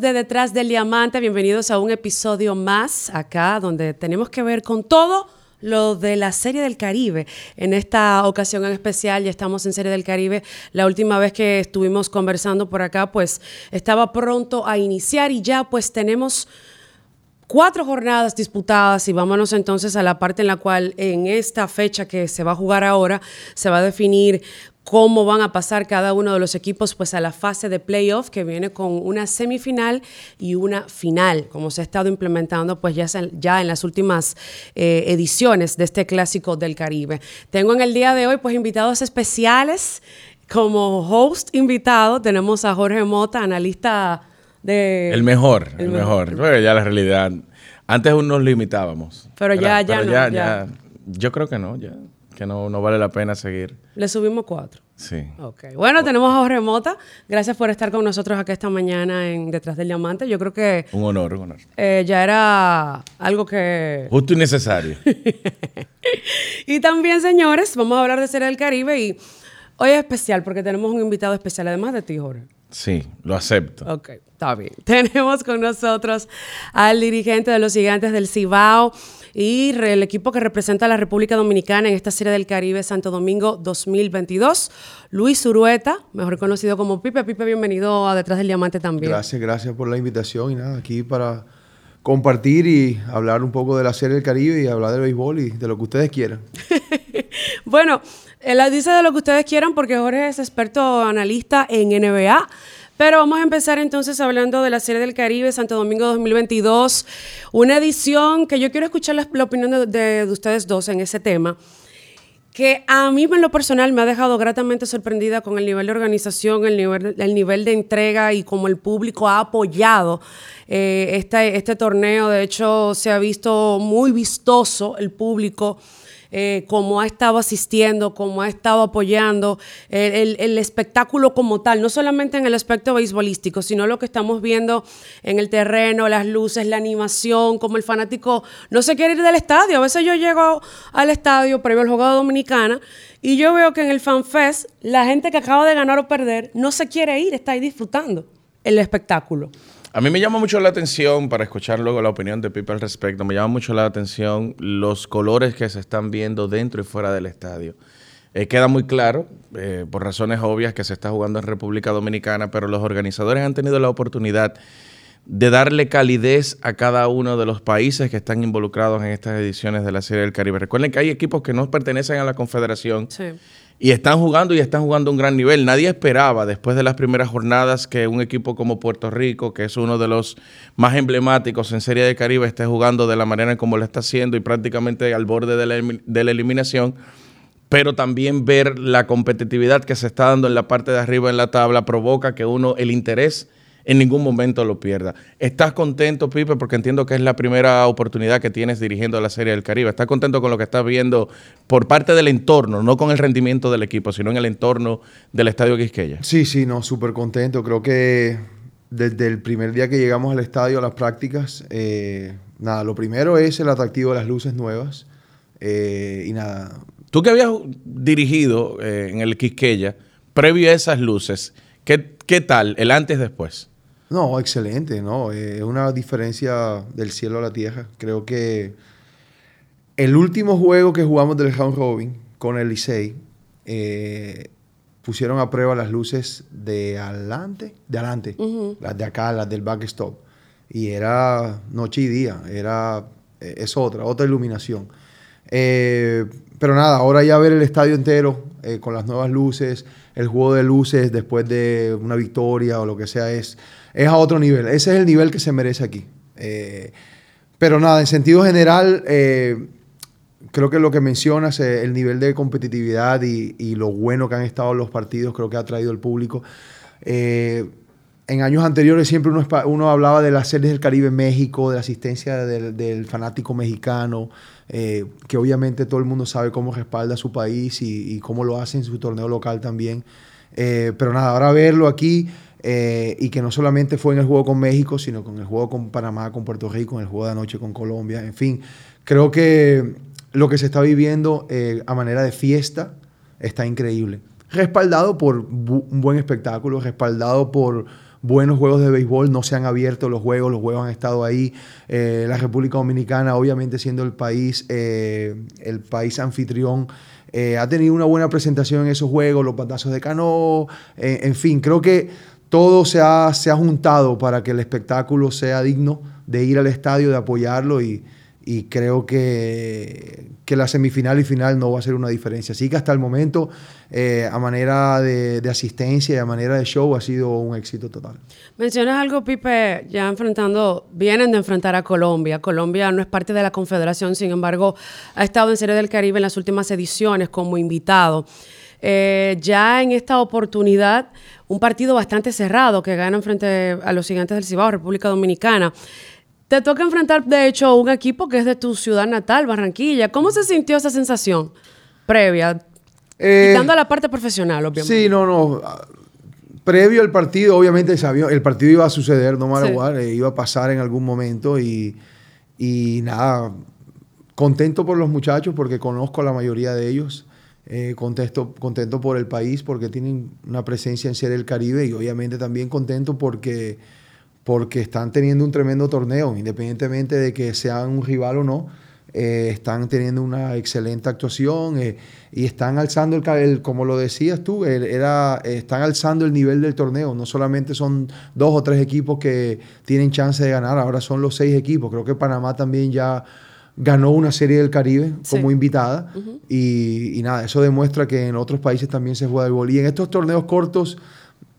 De Detrás del Diamante, bienvenidos a un episodio más acá donde tenemos que ver con todo lo de la Serie del Caribe. En esta ocasión en especial, ya estamos en Serie del Caribe. La última vez que estuvimos conversando por acá, pues estaba pronto a iniciar y ya pues tenemos cuatro jornadas disputadas y vámonos entonces a la parte en la cual en esta fecha que se va a jugar ahora se va a definir cómo van a pasar cada uno de los equipos pues a la fase de playoff que viene con una semifinal y una final, como se ha estado implementando pues ya, ya en las últimas eh, ediciones de este clásico del Caribe. Tengo en el día de hoy pues invitados especiales. Como host invitado tenemos a Jorge Mota, analista de... El mejor, el, mejor. Bueno, ya la realidad. Antes nos limitábamos. Pero ya, ya, ya, ya. Yo creo que no, ya que no, no vale la pena seguir. Le subimos cuatro. Sí. Ok. Bueno, tenemos a Jorge Mota. Gracias por estar con nosotros aquí esta mañana en Detrás del Diamante. Yo creo que... Un honor, un honor. Eh, ya era algo que... Justo y necesario. y también, señores, vamos a hablar de Serie del Caribe y hoy es especial porque tenemos un invitado especial, además de ti, Jorge. Sí, lo acepto. Ok, está bien. Tenemos con nosotros al dirigente de los gigantes del Cibao y el equipo que representa a la República Dominicana en esta Serie del Caribe Santo Domingo 2022, Luis Urueta, mejor conocido como Pipe. Pipe, bienvenido a Detrás del Diamante también. Gracias, gracias por la invitación y nada, aquí para compartir y hablar un poco de la Serie del Caribe y hablar del béisbol y de lo que ustedes quieran. bueno, él dice de lo que ustedes quieran porque Jorge es experto analista en NBA. Pero vamos a empezar entonces hablando de la Serie del Caribe Santo Domingo 2022, una edición que yo quiero escuchar la, opinión de, ustedes dos en ese tema que a mí en lo personal me ha dejado gratamente sorprendida con el nivel de organización, el nivel, el nivel de entrega y cómo el público ha apoyado eh, este, este torneo. De hecho, se ha visto muy vistoso el público eh, cómo ha estado asistiendo, cómo ha estado apoyando el, espectáculo como tal, no solamente en el aspecto beisbolístico, sino lo que estamos viendo en el terreno, las luces, la animación, como el fanático no se quiere ir del estadio. A veces yo llego al estadio previo al juego Dominicana y yo veo que en el FanFest la gente que acaba de ganar o perder no se quiere ir, está ahí disfrutando el espectáculo. A mí me llama mucho la atención, para escuchar luego la opinión de Pipe al respecto, me llama mucho la atención los colores que se están viendo dentro y fuera del estadio. Eh, queda muy claro, eh, por razones obvias, que se está jugando en República Dominicana, pero los organizadores han tenido la oportunidad de darle calidez a cada uno de los países que están involucrados en estas ediciones de la Serie del Caribe. Recuerden que hay equipos que no pertenecen a la Confederación sí. Y están jugando y están jugando a un gran nivel. Nadie esperaba después de las primeras jornadas que un equipo como Puerto Rico, que es uno de los más emblemáticos en Serie de Caribe, esté jugando de la manera en como lo está haciendo y prácticamente al borde de la, de la eliminación. Pero también ver la competitividad que se está dando en la parte de arriba en la tabla provoca que uno el interés en ningún momento lo pierda. ¿Estás contento, Pipe? Porque entiendo que es la primera oportunidad que tienes dirigiendo la Serie del Caribe. ¿Estás contento con lo que estás viendo por parte del entorno, no con el rendimiento del equipo, sino en el entorno del Estadio Quisqueya? Sí, sí, no, súper contento. Creo que desde el primer día que llegamos al estadio a las prácticas, eh, nada, lo primero es el atractivo de las luces nuevas. Eh, y nada. Tú que habías dirigido eh, en el Quisqueya, previo a esas luces, ¿qué, ¿qué tal el antes después? No, excelente, ¿no? Eh, es una diferencia del cielo a la tierra. Creo que el último juego que jugamos del Round Robin con el Licey, eh, pusieron a prueba las luces de adelante, de adelante, las de acá, las del backstop. Y era noche y día, era, eh, es otra, otra iluminación. pero nada, ahora ya ver el estadio entero con las nuevas luces, el juego de luces después de una victoria o lo que sea, es es a otro nivel. Ese es el nivel que se merece aquí. Eh, pero nada, en sentido general, eh, creo que lo que mencionas, eh, el nivel de competitividad y, lo bueno que han estado los partidos, creo que ha traído el público. en años anteriores siempre uno, hablaba de las series del Caribe México, de la asistencia del, fanático mexicano, que obviamente todo el mundo sabe cómo respalda a su país y, y cómo lo hace en su torneo local también. pero nada, ahora verlo aquí, eh, y que no solamente fue en el juego con México, sino con el juego con Panamá, con Puerto Rico, en el juego de anoche con Colombia, en fin, creo que lo que se está viviendo eh, a manera de fiesta está increíble. Respaldado por un buen espectáculo, respaldado por, buenos juegos de béisbol, no se han abierto los juegos, los juegos han estado ahí. Eh, la República Dominicana, obviamente siendo el país, eh, el país anfitrión, ha tenido una buena presentación en esos juegos, los patazos de cano, en fin, creo que todo se ha, se ha juntado para que el espectáculo sea digno de ir al estadio, de apoyarlo y, y creo que, que, la semifinal y final no va a ser una diferencia. Así que hasta el momento, eh, a manera de, de, asistencia y a manera de show, ha sido un éxito total. Mencionas algo, Pipe, ya enfrentando, vienen de enfrentar a Colombia. Colombia no es parte de la Confederación, sin embargo, ha estado en Serie del Caribe en las últimas ediciones como invitado. Eh, ya en esta oportunidad, un partido bastante cerrado que ganan frente a los gigantes del Cibao, República Dominicana. Te toca enfrentar, de hecho, un equipo que es de tu ciudad natal, Barranquilla. ¿Cómo se sintió esa sensación previa? Eh, Quitando la parte profesional, obviamente. Sí, no, no. Previo al partido, obviamente sabía, el partido iba a suceder, no matter sí. Eh, iba a pasar en algún momento y, y, nada, contento por los muchachos porque conozco a la mayoría de ellos. Eh, contento, contento por el país porque tienen una presencia en Ser el Caribe y obviamente también contento porque porque están teniendo un tremendo torneo, independientemente de que sean un rival o no. Eh, están teniendo una excelente actuación eh, y están alzando el, el, como lo decías tú, el, era, están alzando el nivel del torneo. No solamente son dos o tres equipos que tienen chance de ganar, ahora son los seis equipos. Creo que Panamá también ya ganó una serie del Caribe sí. como invitada uh -huh. y, y, nada, eso demuestra que en otros países también se juega el boli. Y en estos torneos cortos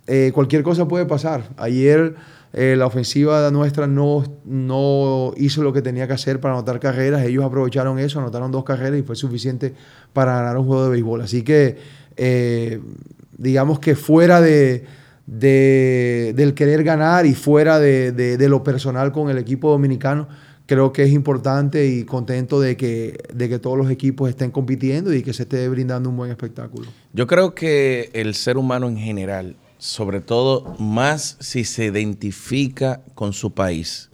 eh, cualquier cosa puede pasar. Ayer eh, la ofensiva nuestra no, no hizo lo que tenía que hacer para anotar carreras. Ellos aprovecharon eso, anotaron dos carreras y fue suficiente para ganar un juego de béisbol. Así que, eh, digamos que fuera de, de, del querer ganar y fuera de, de, lo personal con el equipo dominicano, creo que es importante y contento de que, de que todos los equipos estén compitiendo y que se esté brindando un buen espectáculo. Yo creo que el ser humano en general sobre todo más si se identifica con su país,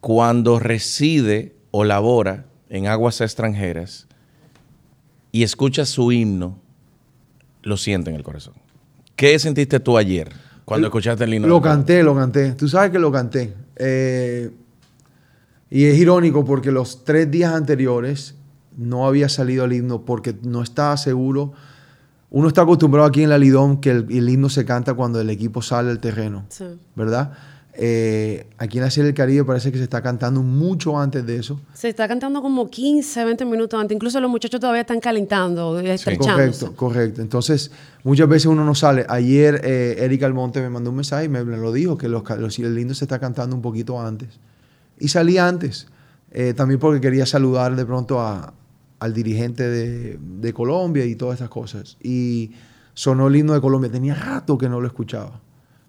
cuando reside o labora en aguas extranjeras y escucha su himno, lo siente en el corazón. ¿Qué sentiste tú ayer cuando escuchaste el himno? Lo canté, lo canté. Tú sabes que lo canté. Eh, y es irónico porque los tres días anteriores no había salido el himno porque no estaba seguro uno está acostumbrado aquí en la Lidón que el, el, himno se canta cuando el equipo sale del terreno, sí. ¿verdad? Eh, aquí en la Serie del Caribe parece que se está cantando mucho antes de eso. Se está cantando como 15, 20 minutos antes. Incluso los muchachos todavía están calentando, estrechándose. Correcto, correcto. Entonces, muchas veces uno no sale. Ayer eh, Eric Almonte me mandó un mensaje y me, lo dijo, que los, los, el himno se está cantando un poquito antes. Y salí antes, eh, también porque quería saludar de pronto a, al dirigente de, de, Colombia y todas esas cosas. Y sonó el himno de Colombia. Tenía rato que no lo escuchaba.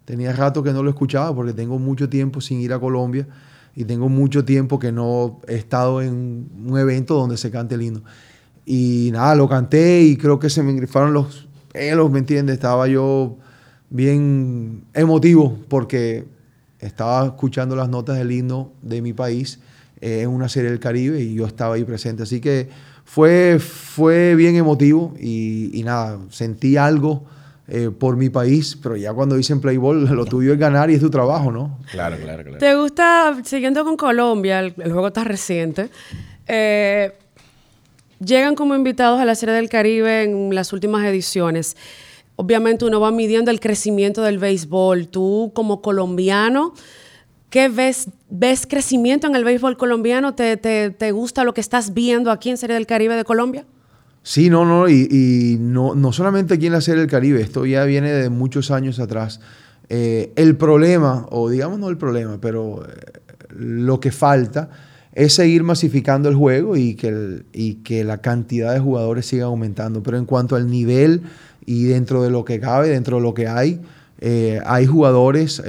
Tenía rato que no lo escuchaba porque tengo mucho tiempo sin ir a Colombia y tengo mucho tiempo que no he estado en un evento donde se cante el himno. Y nada, lo canté y creo que se me engrifaron los pelos, ¿me entiendes? Estaba yo bien emotivo porque estaba escuchando las notas del himno de mi país eh, en una serie del Caribe y yo estaba ahí presente. Así que fue, fue bien emotivo y, y nada, sentí algo eh, por mi país, pero ya cuando dicen Playboy, lo tuyo es ganar y es tu trabajo, ¿no? Claro, claro, claro. ¿Te gusta, siguiendo con Colombia, el, el juego está reciente, eh, llegan como invitados a la Serie del Caribe en las últimas ediciones. Obviamente uno va midiendo el crecimiento del béisbol. Tú como colombiano, ¿Qué ves? ¿Ves crecimiento en el béisbol colombiano? ¿Te, gusta lo que estás viendo aquí en Serie del Caribe de Colombia? Sí, no, no, y, y no, no, solamente aquí en la Serie del Caribe, esto ya viene de muchos años atrás. Eh, el problema, o digamos no el problema, pero eh, lo que falta es seguir masificando el juego y que, y que la cantidad de jugadores siga aumentando. Pero en cuanto al nivel y dentro de lo que cabe, dentro de lo que hay, eh, hay jugadores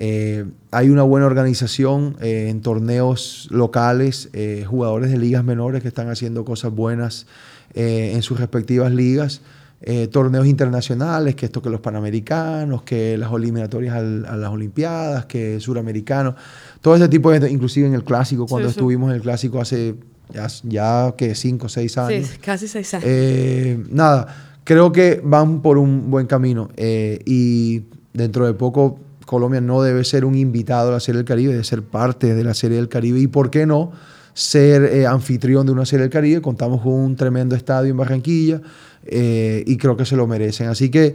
eh, hay una buena organización eh, en torneos locales, eh, jugadores de ligas menores que están haciendo cosas buenas eh, en sus respectivas ligas, eh, torneos internacionales, que esto que los panamericanos, que las eliminatorias al, a las olimpiadas, que suramericanos, todo ese tipo de, inclusive en el clásico, cuando sí, sí. estuvimos en el clásico hace ya, ya que cinco o seis años. Sí, casi seis años. nada, creo que van por un buen camino y dentro de poco Colombia no debe ser un invitado a la Serie del Caribe, debe ser parte de la Serie del Caribe. ¿Y por qué no ser eh, anfitrión de una Serie del Caribe? Contamos con un tremendo estadio en Barranquilla eh, y creo que se lo merecen. Así que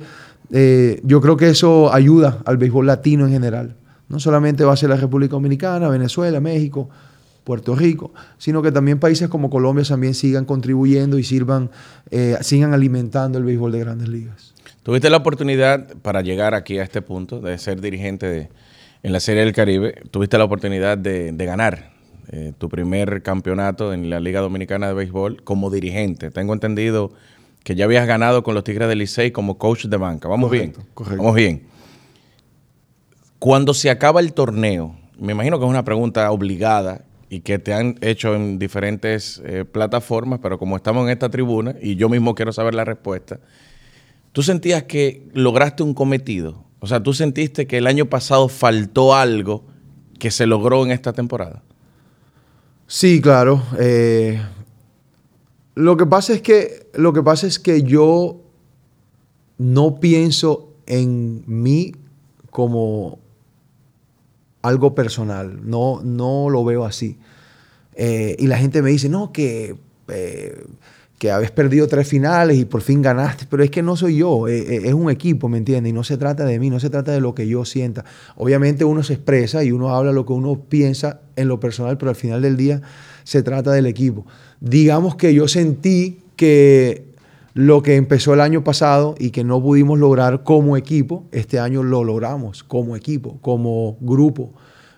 eh, yo creo que eso ayuda al béisbol latino en general. No solamente va a ser la República Dominicana, Venezuela, México, Puerto Rico, sino que también países como Colombia también sigan contribuyendo y sirvan, sigan alimentando el béisbol de grandes ligas. Tuviste la oportunidad para llegar aquí a este punto de ser dirigente en la Serie del Caribe. Tuviste la oportunidad de, ganar eh, tu primer campeonato en la Liga Dominicana de Béisbol como dirigente. Tengo entendido que ya habías ganado con los Tigres del Licey como coach de banca. Vamos bien. Vamos bien. Cuando se acaba el torneo, me imagino que es una pregunta obligada y que te han hecho en diferentes eh, plataformas, pero como estamos en esta tribuna y yo mismo quiero saber la respuesta, ¿Tú sentías que lograste un cometido? O sea, ¿tú sentiste que el año pasado faltó algo que se logró en esta temporada? Sí, claro. Eh, lo, que pasa es que, lo que pasa es que yo no pienso en mí como algo personal. No, no lo veo así. Eh, y la gente me dice, no, que eh, que habéis perdido tres finales y por fin ganaste, pero es que no soy yo, eh, es un equipo, ¿me entiendes? Y no se trata de mí, no se trata de lo que yo sienta. Obviamente uno se expresa y uno habla lo que uno piensa en lo personal, pero al final del día se trata del equipo. Digamos que yo sentí que lo que empezó el año pasado y que no pudimos lograr como equipo, este año lo logramos como equipo, como grupo.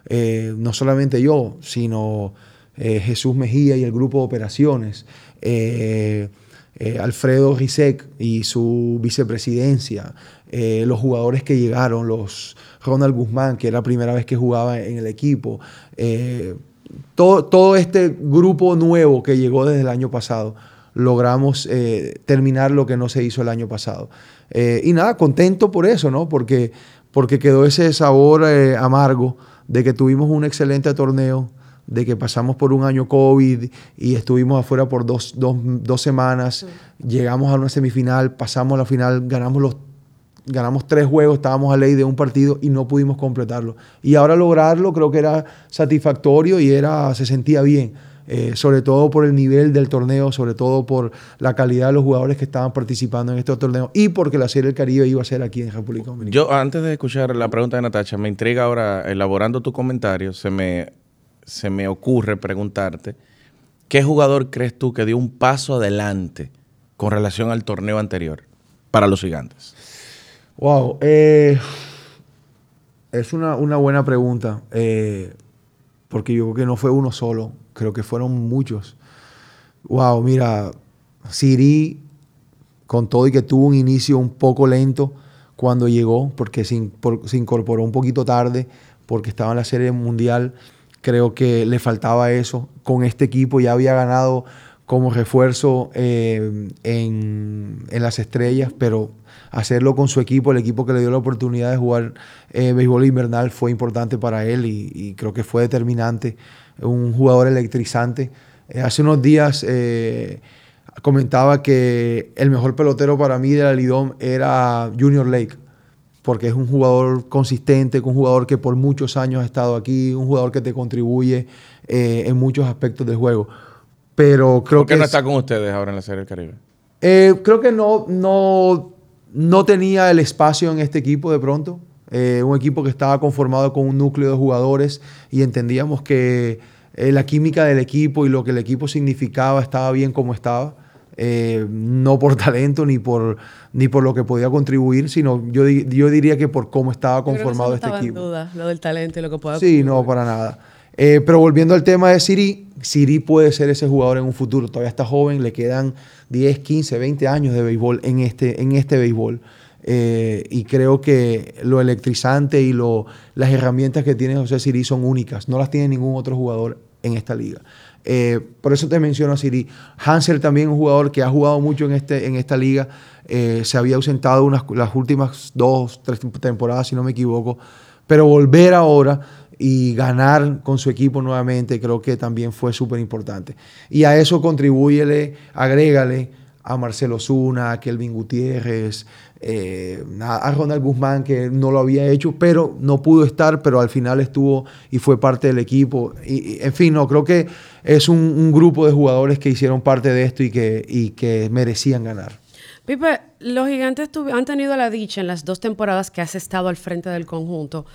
Eh, no solamente yo, sino Jesús Mejía y el grupo de operaciones. Eh, eh, Alfredo Rizek y su vicepresidencia, eh, los jugadores que llegaron, los Ronald Guzmán, que era la primera vez que jugaba en el equipo, todo, todo, este grupo nuevo que llegó desde el año pasado, logramos terminar lo que no se hizo el año pasado. y nada, contento por eso, ¿no? Porque, porque quedó ese sabor amargo de que tuvimos un excelente torneo, de que pasamos por un año COVID y estuvimos afuera por dos, semanas, llegamos a una semifinal, pasamos a la final, ganamos los ganamos tres juegos, estábamos a ley de un partido y no pudimos completarlo. Y ahora lograrlo creo que era satisfactorio y era, se sentía bien. Eh, sobre todo por el nivel del torneo, sobre todo por la calidad de los jugadores que estaban participando en este torneo y porque la Serie del Caribe iba a ser aquí en República Dominicana. Yo, antes de escuchar la pregunta de Natacha, me intriga ahora, elaborando tu comentario, se me se me ocurre preguntarte, ¿qué jugador crees tú que dio un paso adelante con relación al torneo anterior para los gigantes? Wow, eh, es una, buena pregunta, eh, porque yo creo que no fue uno solo, creo que fueron muchos. Wow, mira, Siri, con todo y que tuvo un inicio un poco lento cuando llegó, porque se, se incorporó un poquito tarde, porque estaba en la serie mundial Creo que le faltaba eso. Con este equipo ya había ganado como refuerzo eh, en, las estrellas, pero hacerlo con su equipo, el equipo que le dio la oportunidad de jugar eh, béisbol invernal fue importante para él y, creo que fue determinante. Un jugador electrizante. Eh, hace unos días comentaba que el mejor pelotero para mí de la Lidom era Junior Lake porque es un jugador consistente, un jugador que por muchos años ha estado aquí, un jugador que te contribuye eh, en muchos aspectos del juego. Pero creo ¿Por qué que no está con ustedes ahora en la Serie del Caribe? Eh, creo que no, no, no tenía el espacio en este equipo de pronto. Eh, un equipo que estaba conformado con un núcleo de jugadores y entendíamos que la química del equipo y lo que el equipo significaba estaba bien como estaba. Eh, no por talento ni por, ni por lo que podía contribuir, sino yo, yo diría que por cómo estaba conformado este equipo. En duda, lo del talento y lo que pueda Sí, no, para nada. Eh, pero volviendo al tema de Siri, Siri puede ser ese jugador en un futuro. Todavía está joven, le quedan 10, 15, 20 años de béisbol en este, en este béisbol. Eh, y creo que lo electrizante y lo, las herramientas que tiene José Siri son únicas. No las tiene ningún otro jugador en esta liga. Eh, por eso te menciono a Siri. Hansel también un jugador que ha jugado mucho en, este, en esta liga. Eh, se había ausentado unas, las últimas dos, tres temporadas, si no me equivoco. Pero volver ahora y ganar con su equipo nuevamente creo que también fue súper importante. Y a eso contribúyele, agrégale a Marcelo Zuna, a Kelvin Gutiérrez, eh, a, Ronald Guzmán, que no lo había hecho, pero no pudo estar, pero al final estuvo y fue parte del equipo. Y, en fin, no, creo que es un, grupo de jugadores que hicieron parte de esto y que, y que merecían ganar. Pipe, los gigantes han tenido la dicha en las dos temporadas que has estado al frente del conjunto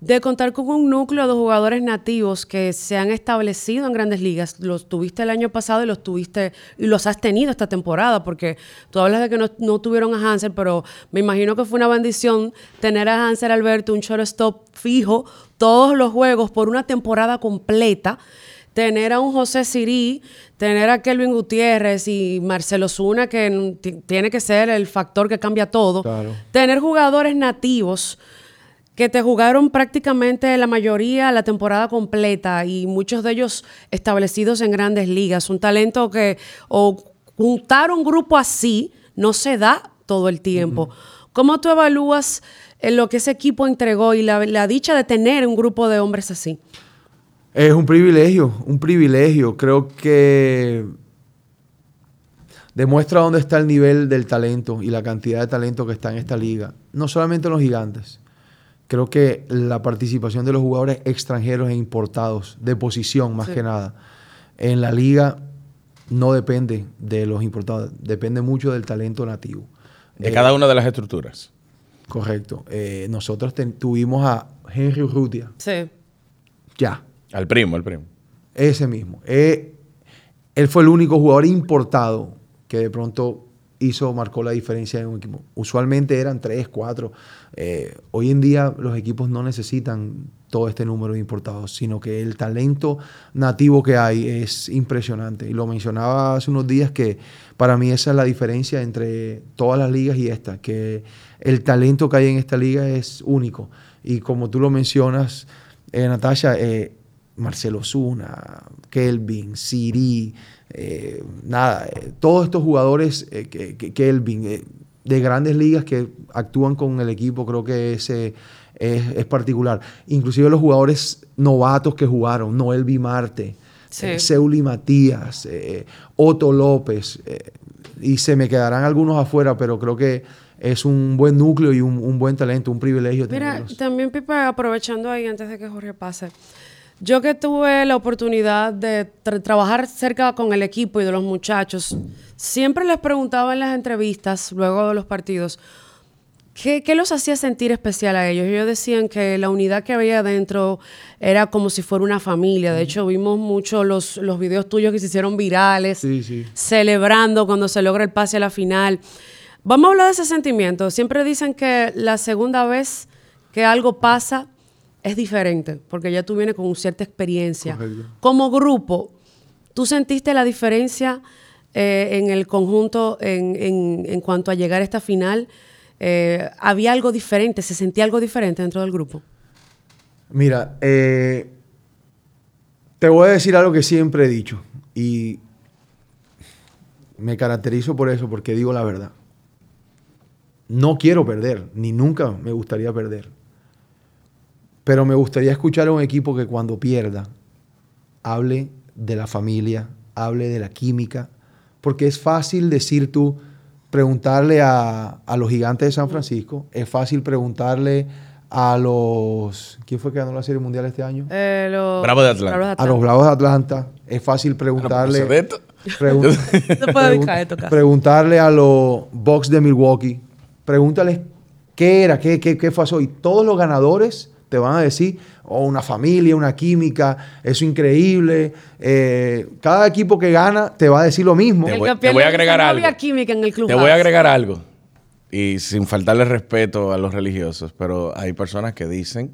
de contar con un núcleo de jugadores nativos que se han establecido en grandes ligas. Los tuviste el año pasado y los tuviste y los has tenido esta temporada, porque tú hablas de que no, tuvieron a Hanser, pero me imagino que fue una bendición tener a Hanser Alberto, un shortstop fijo, todos los juegos por una temporada completa. Tener a un José Sirí, tener a Kelvin Gutiérrez y Marcelo Zuna, que tiene que ser el factor que cambia todo, tener jugadores nativos que te jugaron prácticamente la mayoría la temporada completa y muchos de ellos establecidos en grandes ligas. Un talento que o juntar un grupo así no se da todo el tiempo. ¿Cómo tú evalúas eh, lo que ese equipo entregó y la, dicha de tener un grupo de hombres así? Es un privilegio, un privilegio. Creo que demuestra dónde está el nivel del talento y la cantidad de talento que está en esta liga. No solamente en los gigantes, creo que la participación de los jugadores extranjeros e importados, de posición más que nada, en la liga no depende de los importados, depende mucho del talento nativo. De cada una de las estructuras. Correcto. Eh, nosotros tuvimos a Henry Urrutia. Sí. Ya. Al primo, al primo. Ese mismo. Eh, él fue el único jugador importado que de pronto hizo, marcó la diferencia en un equipo. Usualmente eran tres, cuatro. Eh, hoy en día los equipos no necesitan todo este número de importados, sino que el talento nativo que hay es impresionante. Y lo mencionaba hace unos días que para mí esa es la diferencia entre todas las ligas y esta, que el talento que hay en esta liga es único. Y como tú lo mencionas, eh, Natasha, eh, Marcelo Zuna, Kelvin, Siri, nada, todos estos jugadores, Kelvin, de grandes ligas que actúan con el equipo, creo que ese es, particular. Inclusive los jugadores novatos que jugaron, Noel Bimarte, Seuli Matías, Otto López, y se me quedarán algunos afuera, pero creo que es un buen núcleo y un, buen talento, un privilegio. Mira, también Pipa, aprovechando ahí antes de que Jorge pase, yo que tuve la oportunidad de trabajar cerca con el equipo y de los muchachos, siempre les preguntaba en las entrevistas, luego de los partidos, ¿qué, los hacía sentir especial a ellos? Ellos decían que la unidad que había adentro era como si fuera una familia. De hecho, vimos mucho los, los videos tuyos que se hicieron virales, celebrando cuando se logra el pase a la final. Vamos a hablar de ese sentimiento. Siempre dicen que la segunda vez que algo pasa es diferente, porque ya tú vienes con cierta experiencia. Como grupo, ¿tú sentiste la diferencia eh, en el conjunto en, cuanto a llegar a esta final? Eh, ¿Había algo diferente? ¿Se sentía algo diferente dentro del grupo? Mira, eh, te voy a decir algo que siempre he dicho y me caracterizo por eso, porque digo la verdad. No quiero perder, ni nunca me gustaría perder pero me gustaría escuchar a un equipo que cuando pierda hable de la familia, hable de la química, porque es fácil decir tú, preguntarle a, los gigantes de San Francisco, es fácil preguntarle a los... ¿Quién fue que ganó la Serie Mundial este año? Eh, los, Bravos de Atlanta. A los Bravos de Atlanta. Es fácil preguntarle... preguntarle a los Bucks de Milwaukee. Pregúntales qué era, qué, qué, qué pasó. Y todos los ganadores te van a decir, o oh, una familia, una química, eso increíble. Eh, cada equipo que gana te va a decir lo mismo. Te voy, a agregar algo. Química en el club te voy a agregar algo. Y sin faltarle respeto a los religiosos, pero hay personas que dicen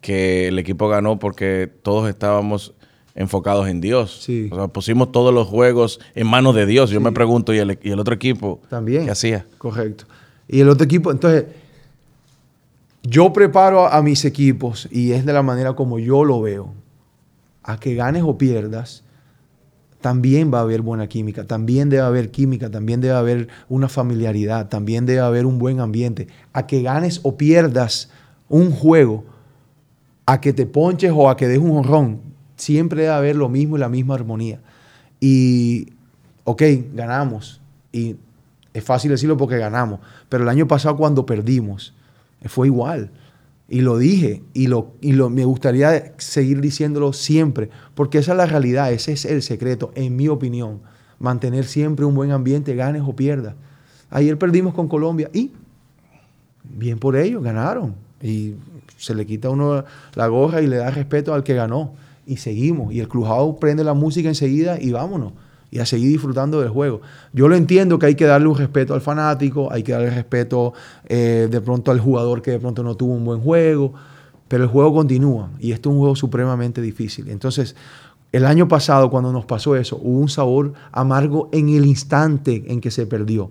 que el equipo ganó porque todos estábamos enfocados en Dios. O sea, pusimos todos los juegos en manos de Dios. Yo me pregunto, ¿y el, ¿y el otro equipo también qué hacía? Correcto. Y el otro equipo, entonces yo preparo a, mis equipos y es de la manera como yo lo veo. A que ganes o pierdas, también va a haber buena química, también debe haber química, también debe haber una familiaridad, también debe haber un buen ambiente. A que ganes o pierdas un juego, a que te ponches o a que des un honrón, siempre debe haber lo mismo y la misma armonía. Y, ok, ganamos, Y es fácil decirlo porque ganamos. Pero el año pasado cuando perdimos, fue igual. Y lo dije y, lo, y lo, me gustaría seguir diciéndolo siempre, porque esa es la realidad, ese es el secreto, en mi opinión. Mantener siempre un buen ambiente, ganes o pierdas. Ayer perdimos con Colombia y bien por ellos, ganaron. Y se le quita uno la gorra y le da respeto al que ganó. Y seguimos. Y el Clujado prende la música enseguida y vámonos y a seguir disfrutando del juego. Yo lo entiendo que hay que darle un respeto al fanático, hay que darle respeto eh, de pronto al jugador que de pronto no tuvo un buen juego, pero el juego continúa y esto es un juego supremamente difícil. Entonces, el año pasado cuando nos pasó eso, hubo un sabor amargo en el instante en que se perdió.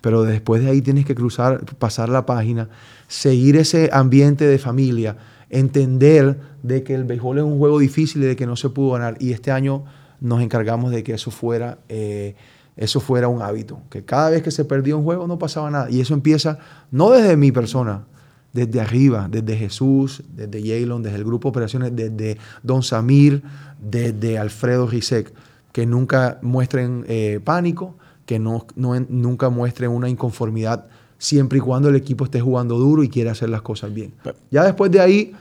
Pero después de ahí tienes que cruzar, pasar la página, seguir ese ambiente de familia, entender de que el béisbol es un juego difícil y de que no se pudo ganar. Y este año nos encargamos de que eso fuera, eh, eso fuera un hábito, que cada vez que se perdía un juego no pasaba nada. Y eso empieza no desde mi persona, desde arriba, desde Jesús, desde Jalen, desde el grupo de operaciones, desde Don Samir, desde Alfredo Rizek, que nunca muestren eh, pánico, que no, nunca muestren una inconformidad, siempre y cuando el equipo esté jugando duro y quiera hacer las cosas bien. Ya después de ahí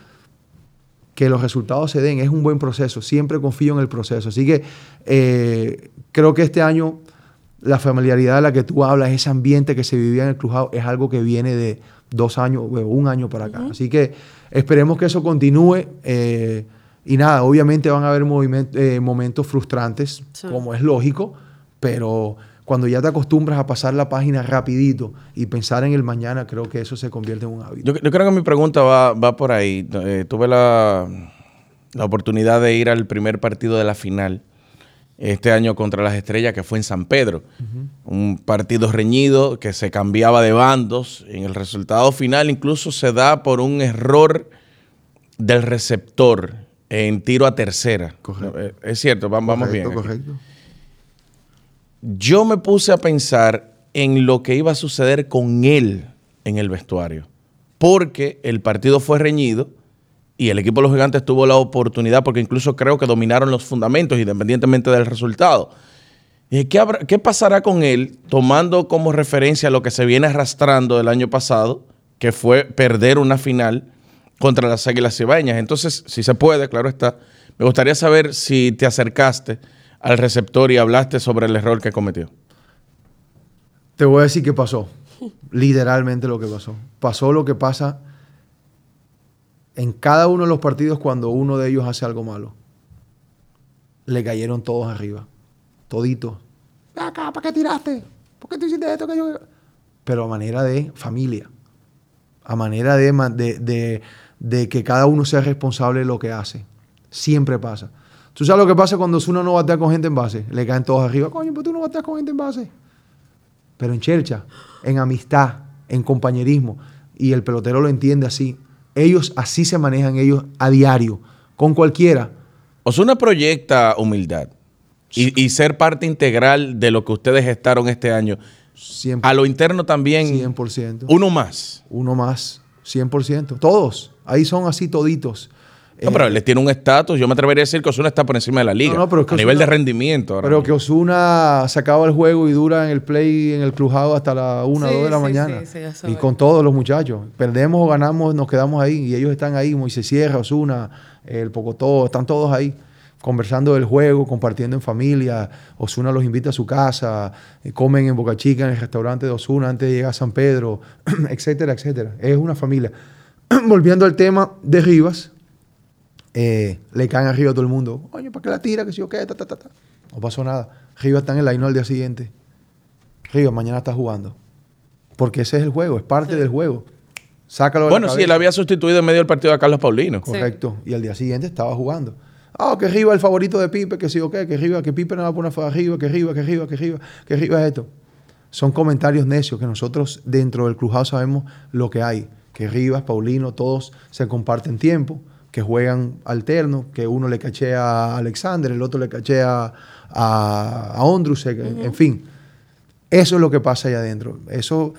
que los resultados se den. Es un buen proceso. Siempre confío en el proceso. Así que eh, creo que este año la familiaridad de la que tú hablas, ese ambiente que se vivía en el Crujado, es algo que viene de dos años, un año para acá. Así que esperemos que eso continúe. Eh, y nada, obviamente van a haber eh, momentos frustrantes, como es lógico, pero cuando ya te acostumbras a pasar la página rapidito y pensar en el mañana, creo que eso se convierte en un hábito. Yo, creo que mi pregunta va, por ahí. Eh, tuve la, oportunidad de ir al primer partido de la final este año contra las Estrellas, que fue en San Pedro. Un partido reñido que se cambiaba de bandos. En el resultado final incluso se da por un error del receptor en tiro a tercera. Correcto. Eh, es cierto, vamos, bien. Correcto yo me puse a pensar en lo que iba a suceder con él en el vestuario, porque el partido fue reñido y el equipo de los gigantes tuvo la oportunidad, porque incluso creo que dominaron los fundamentos independientemente del resultado. ¿qué, ¿Qué pasará con él tomando como referencia lo que se viene arrastrando del año pasado, que fue perder una final contra las Águilas Cibaeñas? Entonces, si se puede, claro está, me gustaría saber si te acercaste al receptor y hablaste sobre el error que cometió? Te voy a decir qué pasó. Literalmente lo que pasó. Pasó lo que pasa en cada uno de los partidos cuando uno de ellos hace algo malo. Le cayeron todos arriba. Toditos. acá, ¿para qué tiraste? ¿Por qué tú hiciste esto? Que yo... Pero a manera de familia. A manera de, que cada uno sea responsable de lo que hace. Siempre pasa. ¿Tú sabes lo que pasa cuando uno no batea con gente en base? Le caen todos arriba. Coño, pero tú no bateas con gente en base. Pero en chercha, en amistad, en compañerismo, y el pelotero lo entiende así. Ellos así se manejan ellos a diario, con cualquiera. Osuna proyecta humildad y, ser parte integral de lo que ustedes gestaron este año. A lo interno también. 100%. Uno más. Uno más. 100%. Todos. Ahí son así toditos. No, pero él tiene un estatus. Yo me atrevería a decir que Osuna está por encima de la liga. a nivel de rendimiento. pero que Osuna sacaba el juego y dura en el play, en el crujado hasta la 1 o 2 de la mañana. y con todos los muchachos. Perdemos o ganamos, nos quedamos ahí. Y ellos están ahí. Moisés Sierra, Osuna, el Pocotó, están todos ahí. Conversando del juego, compartiendo en familia. Osuna los invita a su casa. Eh, comen en Boca Chica, en el restaurante de Osuna antes de llegar a San Pedro, etcétera, etcétera. Es una familia. Volviendo al tema de Rivas eh, le caen arriba a todo el mundo. Coño, ¿para qué la tira? Que si yo qué, ta, ta, ta, No pasó nada. Riva está en el line al día siguiente. Riva mañana está jugando. Porque ese es el juego, es parte del juego. Sácalo de Bueno, sí, él había sustituido en medio del partido a Carlos Paulino. Correcto. Y al día siguiente estaba jugando. Ah, que Riva es el favorito de Pipe, que sí o qué, que Riva, que Pipe no va a poner fuera arriba, que Riva, que Riva, que Riva, que Riva es esto. Son comentarios necios que nosotros dentro del crujado sabemos lo que hay. Que Rivas, Paulino, todos se comparten tiempo que juegan alterno, que uno le cachea a Alexander, el otro le cachea a, a Ondrusek, en fin. Eso es lo que pasa ahí adentro. Eso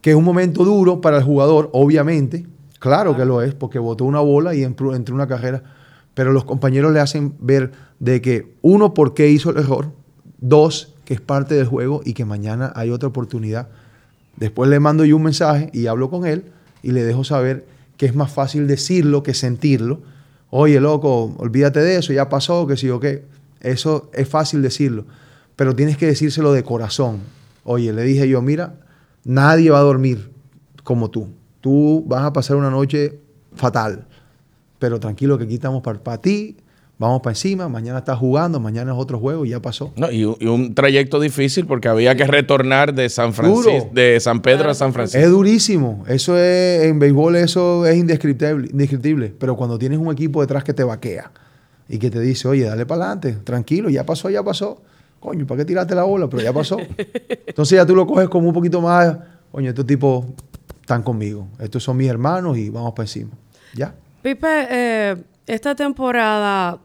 que es un momento duro para el jugador, obviamente, claro que lo es, porque botó una bola y entró, entró una carrera, pero los compañeros le hacen ver de que uno, por qué hizo el error, Dos, que es parte del juego y que mañana hay otra oportunidad. Después le mando yo un mensaje y hablo con él y le dejo saber que es más fácil decirlo que sentirlo. Oye, loco, olvídate de eso, ya pasó, que sí o qué. Eso es fácil decirlo, pero tienes que decírselo de corazón. Oye, le dije yo, mira, nadie va a dormir como tú. Tú vas a pasar una noche fatal, pero tranquilo que aquí estamos para ti, vamos para encima, mañana estás jugando, mañana es otro juego y ya pasó. No, y, un- y un trayecto difícil porque había que retornar de San Francisco, de San Pedro a San Francisco. Es durísimo. Eso es, en béisbol eso es indescriptible, indescriptible. Pero cuando tienes un equipo detrás que te vaquea y que te dice, oye, dale para adelante, tranquilo, ya pasó, ya pasó. Coño, ¿para qué tiraste la bola? Pero ya pasó. Entonces ya tú lo coges como un poquito más, coño, estos tipos están conmigo. Estos son mis hermanos y vamos para encima. Ya. Pipe, eh, esta temporada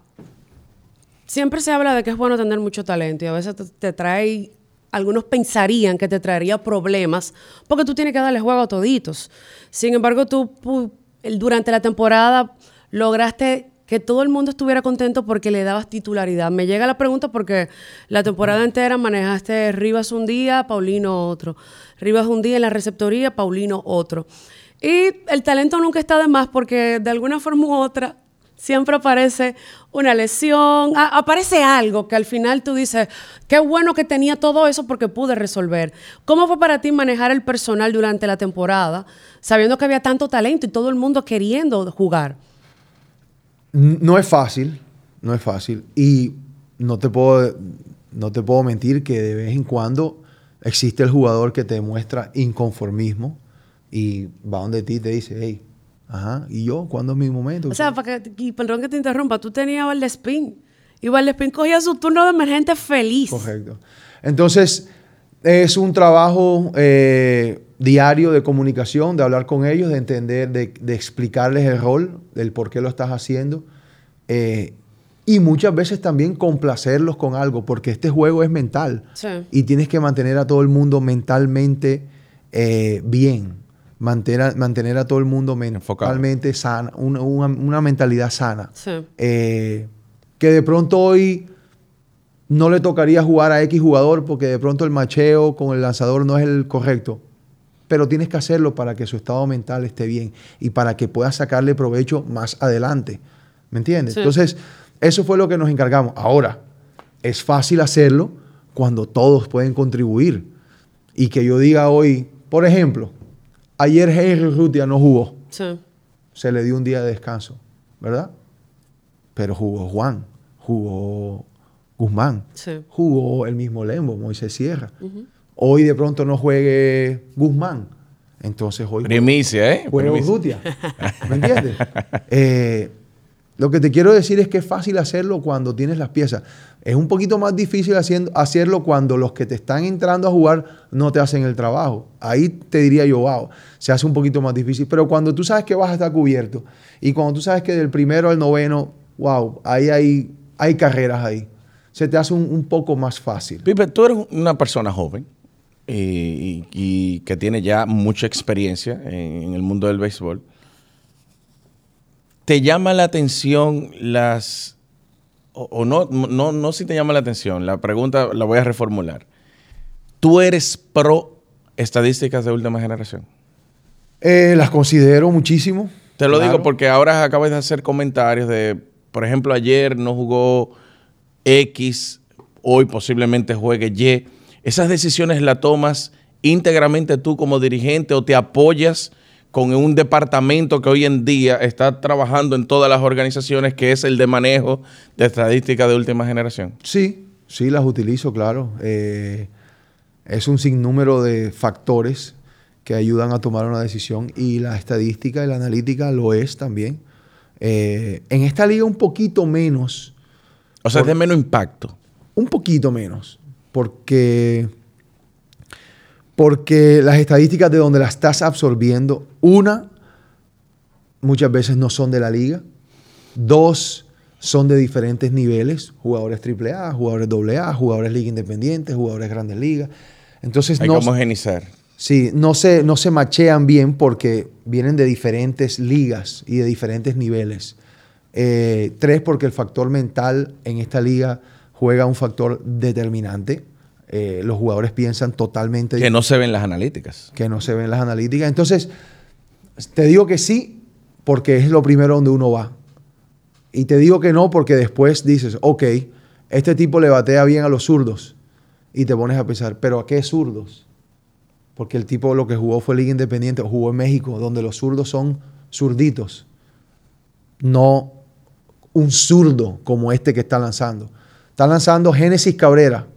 siempre se habla de que es bueno tener mucho talento y a veces te, te trae, algunos pensarían que te traería problemas porque tú tienes que darle juego a toditos. Sin embargo, tú durante la temporada lograste que todo el mundo estuviera contento porque le dabas titularidad. Me llega la pregunta porque la temporada entera manejaste Rivas un día, Paulino otro. Rivas un día en la receptoría, Paulino otro. Y el talento nunca está de más porque de alguna forma u otra siempre aparece una lesión, aparece algo que al final tú dices, qué bueno que tenía todo eso porque pude resolver. ¿Cómo fue para ti manejar el personal durante la temporada, sabiendo que había tanto talento y todo el mundo queriendo jugar? No es fácil, no es fácil. Y no te puedo, no te puedo mentir que de vez en cuando existe el jugador que te demuestra inconformismo y va donde ti y te dice, hey, ajá, ¿y yo? ¿Cuándo es mi momento? O sea, para que, y perdón que te interrumpa, tú tenías Valdespín y Valdespín cogía su turno de emergente feliz. Correcto. Entonces, es un trabajo eh, diario de comunicación, de hablar con ellos, de entender, de, de explicarles el rol, del por qué lo estás haciendo. eh, y muchas veces también complacerlos con algo, porque este juego es mental. Sí. Y tienes que mantener a todo el mundo mentalmente eh, bien. Mantener a, mantener a todo el mundo Enfocado. mentalmente sana, una, una- una mentalidad sana. Sí. Eh, que de pronto hoy no le tocaría jugar a X jugador porque de pronto el macheo con el lanzador no es el correcto. Pero tienes que hacerlo para que su estado mental esté bien y para que puedas sacarle provecho más adelante. ¿Me entiendes? Sí. Entonces, eso fue lo que nos encargamos. Ahora, es fácil hacerlo cuando todos pueden contribuir. Y que yo diga hoy, por ejemplo, ayer Henry Rutia no jugó Sí. se le dio un día de descanso, ¿verdad? Pero jugó Juan, jugó Guzmán, Sí. jugó el mismo Lembo, Moisés Sierra. Hoy de pronto no juegue Guzmán, entonces hoy Primicia, ¿eh? juega Primicia. Urrutia. ¿Me entiendes? Eh, lo que te quiero decir es que es fácil hacerlo cuando tienes las piezas. Es un poquito más difícil haciendo, hacerlo cuando los que te están entrando a jugar no te hacen el trabajo. Ahí te diría yo, wow, se hace un poquito más difícil. Pero cuando tú sabes que vas a estar cubierto y cuando tú sabes que del primero al noveno, wow, ahí hay, hay carreras ahí. Se te hace un, poco más fácil. Pipe, tú eres una persona joven y- y que tiene ya mucha experiencia en, en el mundo del béisbol. ¿Te llama la atención las... o, o no, no, no si te llama la atención, la pregunta la voy a reformular. ¿Tú eres pro estadísticas de última generación? Eh, las considero muchísimo. Te lo Claro. digo porque ahora acabas de hacer comentarios de, por ejemplo, ayer no jugó X, hoy posiblemente juegue Y. ¿Esas decisiones las tomas íntegramente tú como dirigente o te apoyas con un departamento que hoy en día está trabajando en todas las organizaciones, que es el de manejo de estadísticas de última generación? Sí, sí, las utilizo, claro. Eh, es un sinnúmero de factores que ayudan a tomar una decisión y la estadística y la analítica lo es también. Eh, en esta liga un poquito menos, O sea, es de menos impacto. un poquito menos, porque, porque las estadísticas de donde las estás absorbiendo, una, muchas veces no son de la liga, dos, son de diferentes niveles, jugadores AAA, jugadores AA, jugadores liga independiente, jugadores grandes ligas. Entonces Hay no, que homogenizar. sí, no, se, no se machean bien porque vienen de diferentes ligas y de diferentes niveles. Eh, tres, porque el factor mental en esta liga juega un factor determinante. Eh, los jugadores piensan totalmente Que no se ven las analíticas. que no se ven las analíticas. Entonces, te digo que sí, porque es lo primero donde uno va. Y te digo que no, porque después dices, ok, este tipo le batea bien a los zurdos. Y te pones a pensar, ¿pero a qué zurdos? Porque el tipo lo que jugó fue Liga Independiente, jugó en México, donde los zurdos son zurditos. No un zurdo como este que está lanzando. Está lanzando Génesis Cabrera,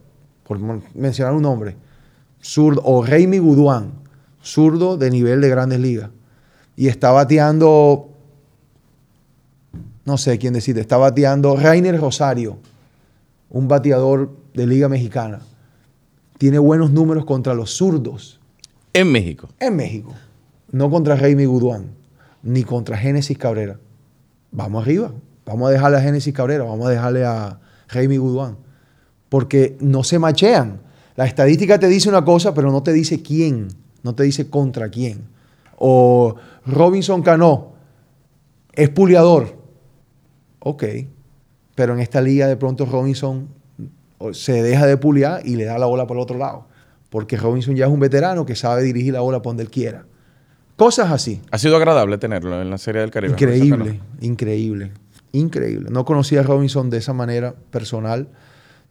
por mencionar un nombre. Zurdo, o Raimi Guduán, zurdo de nivel de grandes ligas. Y está bateando, no sé quién decirte, está bateando Rainer Rosario, un bateador de Liga Mexicana. Tiene buenos números contra los zurdos En México. en México. No contra Raimi Guduán, ni contra Génesis Cabrera. Vamos arriba. Vamos a dejarle a Génesis Cabrera, vamos a dejarle a Raimi Guduán. Porque no se machean. La estadística te dice una cosa, pero no te dice quién. No te dice contra quién. O Robinson Cano es puliador. Ok. Pero en esta liga de pronto Robinson se deja de puliar y le da la bola por el otro lado. Porque Robinson ya es un veterano que sabe dirigir la bola por donde él quiera. Cosas así. Ha sido agradable tenerlo en la Serie del Caribe. Increíble, increíble, increíble. No conocía a Robinson de esa manera personal.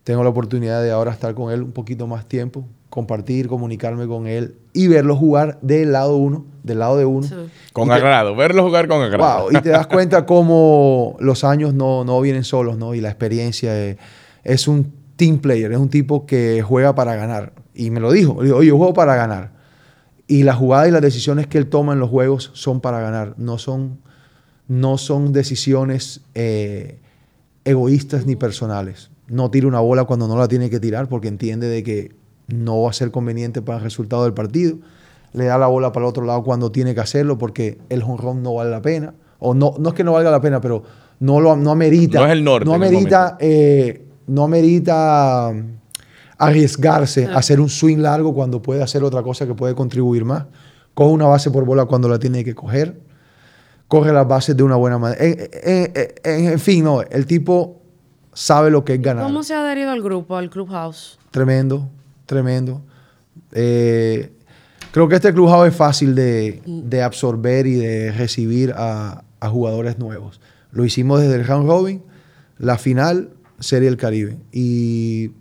Tengo la oportunidad de ahora estar con él un poquito más tiempo, compartir, comunicarme con él y verlo jugar del lado uno, del lado de uno. Sí. Con Y te- agrado. Verlo jugar con agrado. Wow, y te das cuenta cómo los años no, no vienen solos, ¿no? Y la experiencia eh, es un team player, es un tipo que juega para ganar. Y me lo dijo, le digo, oye, yo juego para ganar. Y las jugadas y las decisiones que él toma en los juegos son para ganar, no son, no son decisiones eh, egoístas ni personales. No tira una bola cuando no la tiene que tirar porque entiende de que no va a ser conveniente para el resultado del partido. Le da la bola para el otro lado cuando tiene que hacerlo porque el jonrón no vale la pena. O no, no es que no valga la pena, pero no lo no amerita. No es el norte No amerita, eh, no amerita arriesgarse Ah. a hacer un swing largo cuando puede hacer otra cosa que puede contribuir más. Coge una base por bola cuando la tiene que coger. Corre las bases de una buena manera. En, en- en- en fin, no, el tipo sabe lo que es ganar. ¿Cómo se ha adherido al grupo, al Clubhouse? Tremendo, tremendo. Eh, creo que este clubhouse es fácil de, de absorber y de recibir a, a jugadores nuevos. Lo hicimos desde el round robin, la final, Serie del Caribe. Y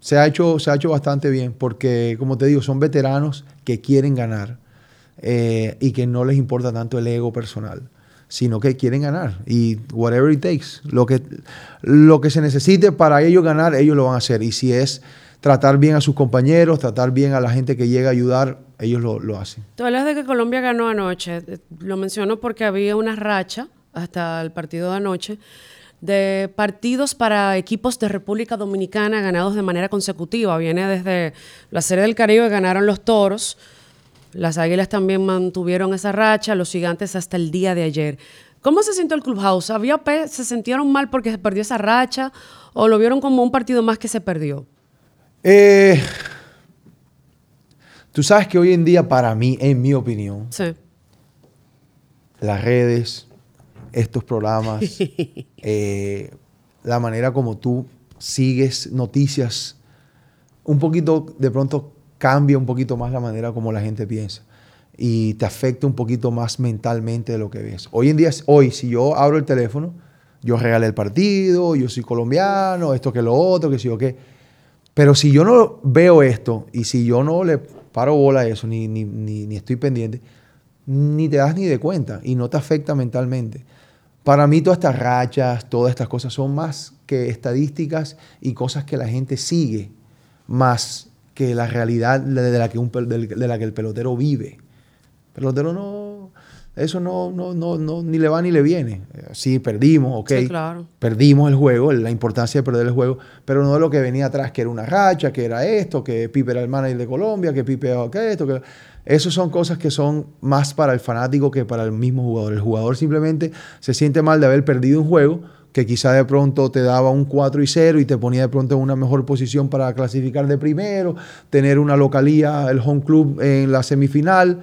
se ha hecho, se ha hecho bastante bien porque, como te digo, son veteranos que quieren ganar eh, y que no les importa tanto el ego personal, sino que quieren ganar. Y whatever it takes, lo que, lo que se necesite para ellos ganar, ellos lo van a hacer. Y si es tratar bien a sus compañeros, tratar bien a la gente que llega a ayudar, ellos lo, lo hacen. Tú hablas de que Colombia ganó anoche. Lo menciono porque había una racha hasta el partido de anoche de partidos para equipos de República Dominicana ganados de manera consecutiva. Viene desde la Serie del Caribe, ganaron los Toros. Las Águilas también mantuvieron esa racha, los Gigantes hasta el día de ayer. ¿Cómo se sintió el Clubhouse? ¿Había ¿Se sintieron mal porque se perdió esa racha o lo vieron como un partido más que se perdió? Eh, tú sabes que hoy en día, para mí, en mi opinión, Sí. las redes, estos programas, eh, la manera como tú sigues noticias, un poquito, de pronto cambia un poquito más la manera como la gente piensa y te afecta un poquito más mentalmente de lo que ves. Hoy en día, hoy, si yo abro el teléfono, yo regalé el partido, yo soy colombiano, esto que lo otro, que sí o qué. Pero si yo no veo esto y si yo no le paro bola a eso, ni, ni, ni, ni estoy pendiente, ni te das ni de cuenta y no te afecta mentalmente. Para mí todas estas rachas, todas estas cosas son más que estadísticas y cosas que la gente sigue, más que la realidad de la que, un, de la que el pelotero vive. El pelotero no, eso no, no, no, no, ni le va ni le viene. Eh, Sí, perdimos, ok. Sí, claro. Perdimos el juego, la importancia de perder el juego, pero no de lo que venía atrás, que era una racha, que era esto, que Pipe era el manager de Colombia, que Pipe que esto, que... Eso son cosas que son más para el fanático que para el mismo jugador. El jugador simplemente se siente mal de haber perdido un juego que quizá de pronto te daba un 4 y 0 y te ponía de pronto en una mejor posición para clasificar de primero, tener una localía, el home club en la semifinal,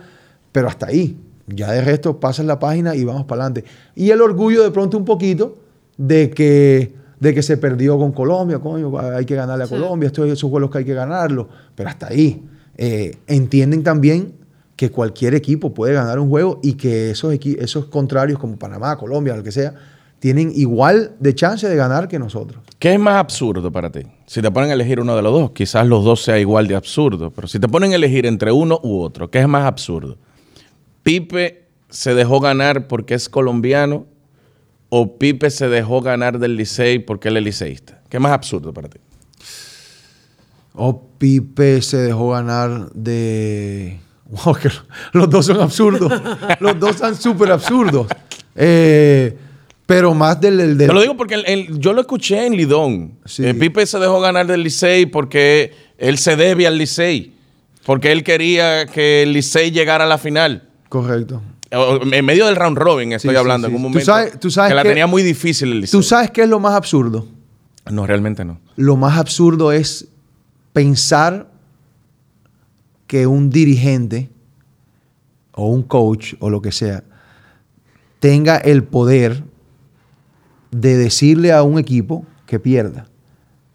pero hasta ahí. Ya de resto pasas la página y vamos para adelante. Y el orgullo de pronto un poquito de que de que se perdió con Colombia, coño, hay que ganarle a Colombia, estos esos juegos que hay que ganarlo, pero hasta ahí. Eh, entienden también que cualquier equipo puede ganar un juego y que esos, esos contrarios como Panamá, Colombia, lo que sea, tienen igual de chance de ganar que nosotros. ¿Qué es más absurdo para ti? Si te ponen a elegir uno de los dos, quizás los dos sea igual de absurdo, pero si te ponen a elegir entre uno u otro, ¿qué es más absurdo? ¿Pipe se dejó ganar porque es colombiano o Pipe se dejó ganar del Licey porque él es liceísta? ¿Qué es más absurdo para ti? O Pipe se dejó ganar de los dos son absurdos. los dos son súper absurdos. Eh, pero más del... Te lo digo porque yo lo escuché en Lidón. Eh, Pipe se dejó ganar del Licey porque él se debe al Licey. Porque él quería que el Licey llegara a la final. Correcto. En medio del round robin estoy hablando, en un momento tú sabes, que la tenía muy difícil el Licey. ¿Tú sabes qué es lo más absurdo? No, realmente no. Lo más absurdo es pensar que un dirigente o un coach o lo que sea tenga el poder de decirle a un equipo que pierda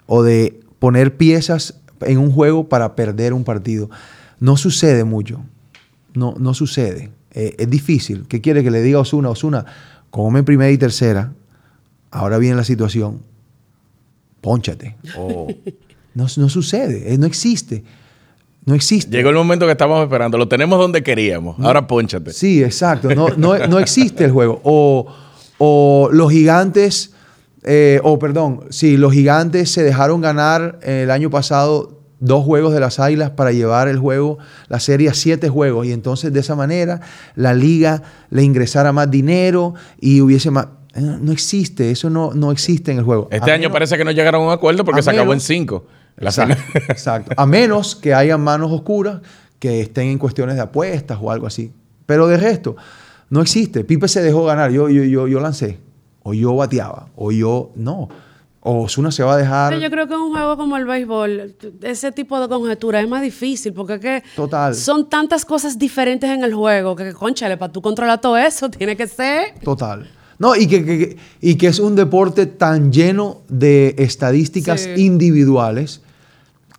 o de poner piezas en un juego para perder un partido. No sucede mucho. No, no sucede. Eh, es difícil. ¿Qué quiere que le diga a Osuna? Osuna, come en primera y tercera. Ahora viene la situación. Pónchate. Oh. No, no sucede. Eh, no existe. No existe. Llegó el momento que estábamos esperando. Lo tenemos donde queríamos. Ahora ponchate. Sí, exacto. No, no, existe el juego. O, los gigantes, eh, o perdón, sí, los gigantes se dejaron ganar el año pasado dos juegos de las Águilas para llevar el juego, la serie a siete juegos. Y entonces de esa manera la liga le ingresara más dinero y hubiese más... Eh, no existe, eso no, no existe en el juego. Este año parece que no llegaron a un acuerdo porque se acabó en cinco. Exacto, A menos que haya manos oscuras que estén en cuestiones de apuestas o algo así. Pero de resto, no existe. Pipe se dejó ganar. Yo, yo, yo, yo lancé. O yo bateaba. O yo. No. O Osuna se va a dejar. Yo creo que un juego como el béisbol, ese tipo de conjetura es más difícil porque es que Total. son tantas cosas diferentes en el juego que, conchale, para tú controlar todo eso, tiene que ser. Total. No, y que, y que es un deporte tan lleno de estadísticas individuales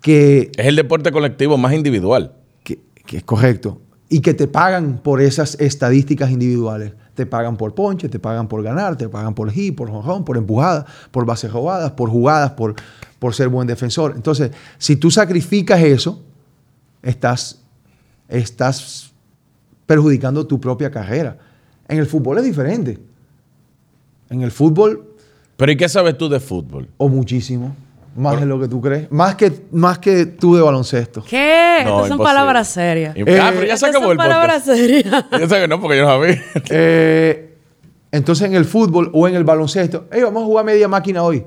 que... Es el deporte colectivo más individual. Que, es correcto. Y que te pagan por esas estadísticas individuales. Te pagan por ponche, te pagan por ganar, te pagan por hit, por jonjón, por empujadas, por bases robadas, por jugadas, por, por ser buen defensor. Entonces, si tú sacrificas eso, estás, estás perjudicando tu propia carrera. En el fútbol es diferente. En el fútbol. ¿Pero y qué sabes tú de fútbol? O muchísimo. Más de lo que tú crees. Más que, más que tú de baloncesto. ¿Qué? Estas son palabras serias. ah, pero ya se acabó el palabras serias. Yo sé que no, porque yo no sabía. eh, entonces, en el fútbol o en el baloncesto, hey, vamos a jugar media máquina hoy.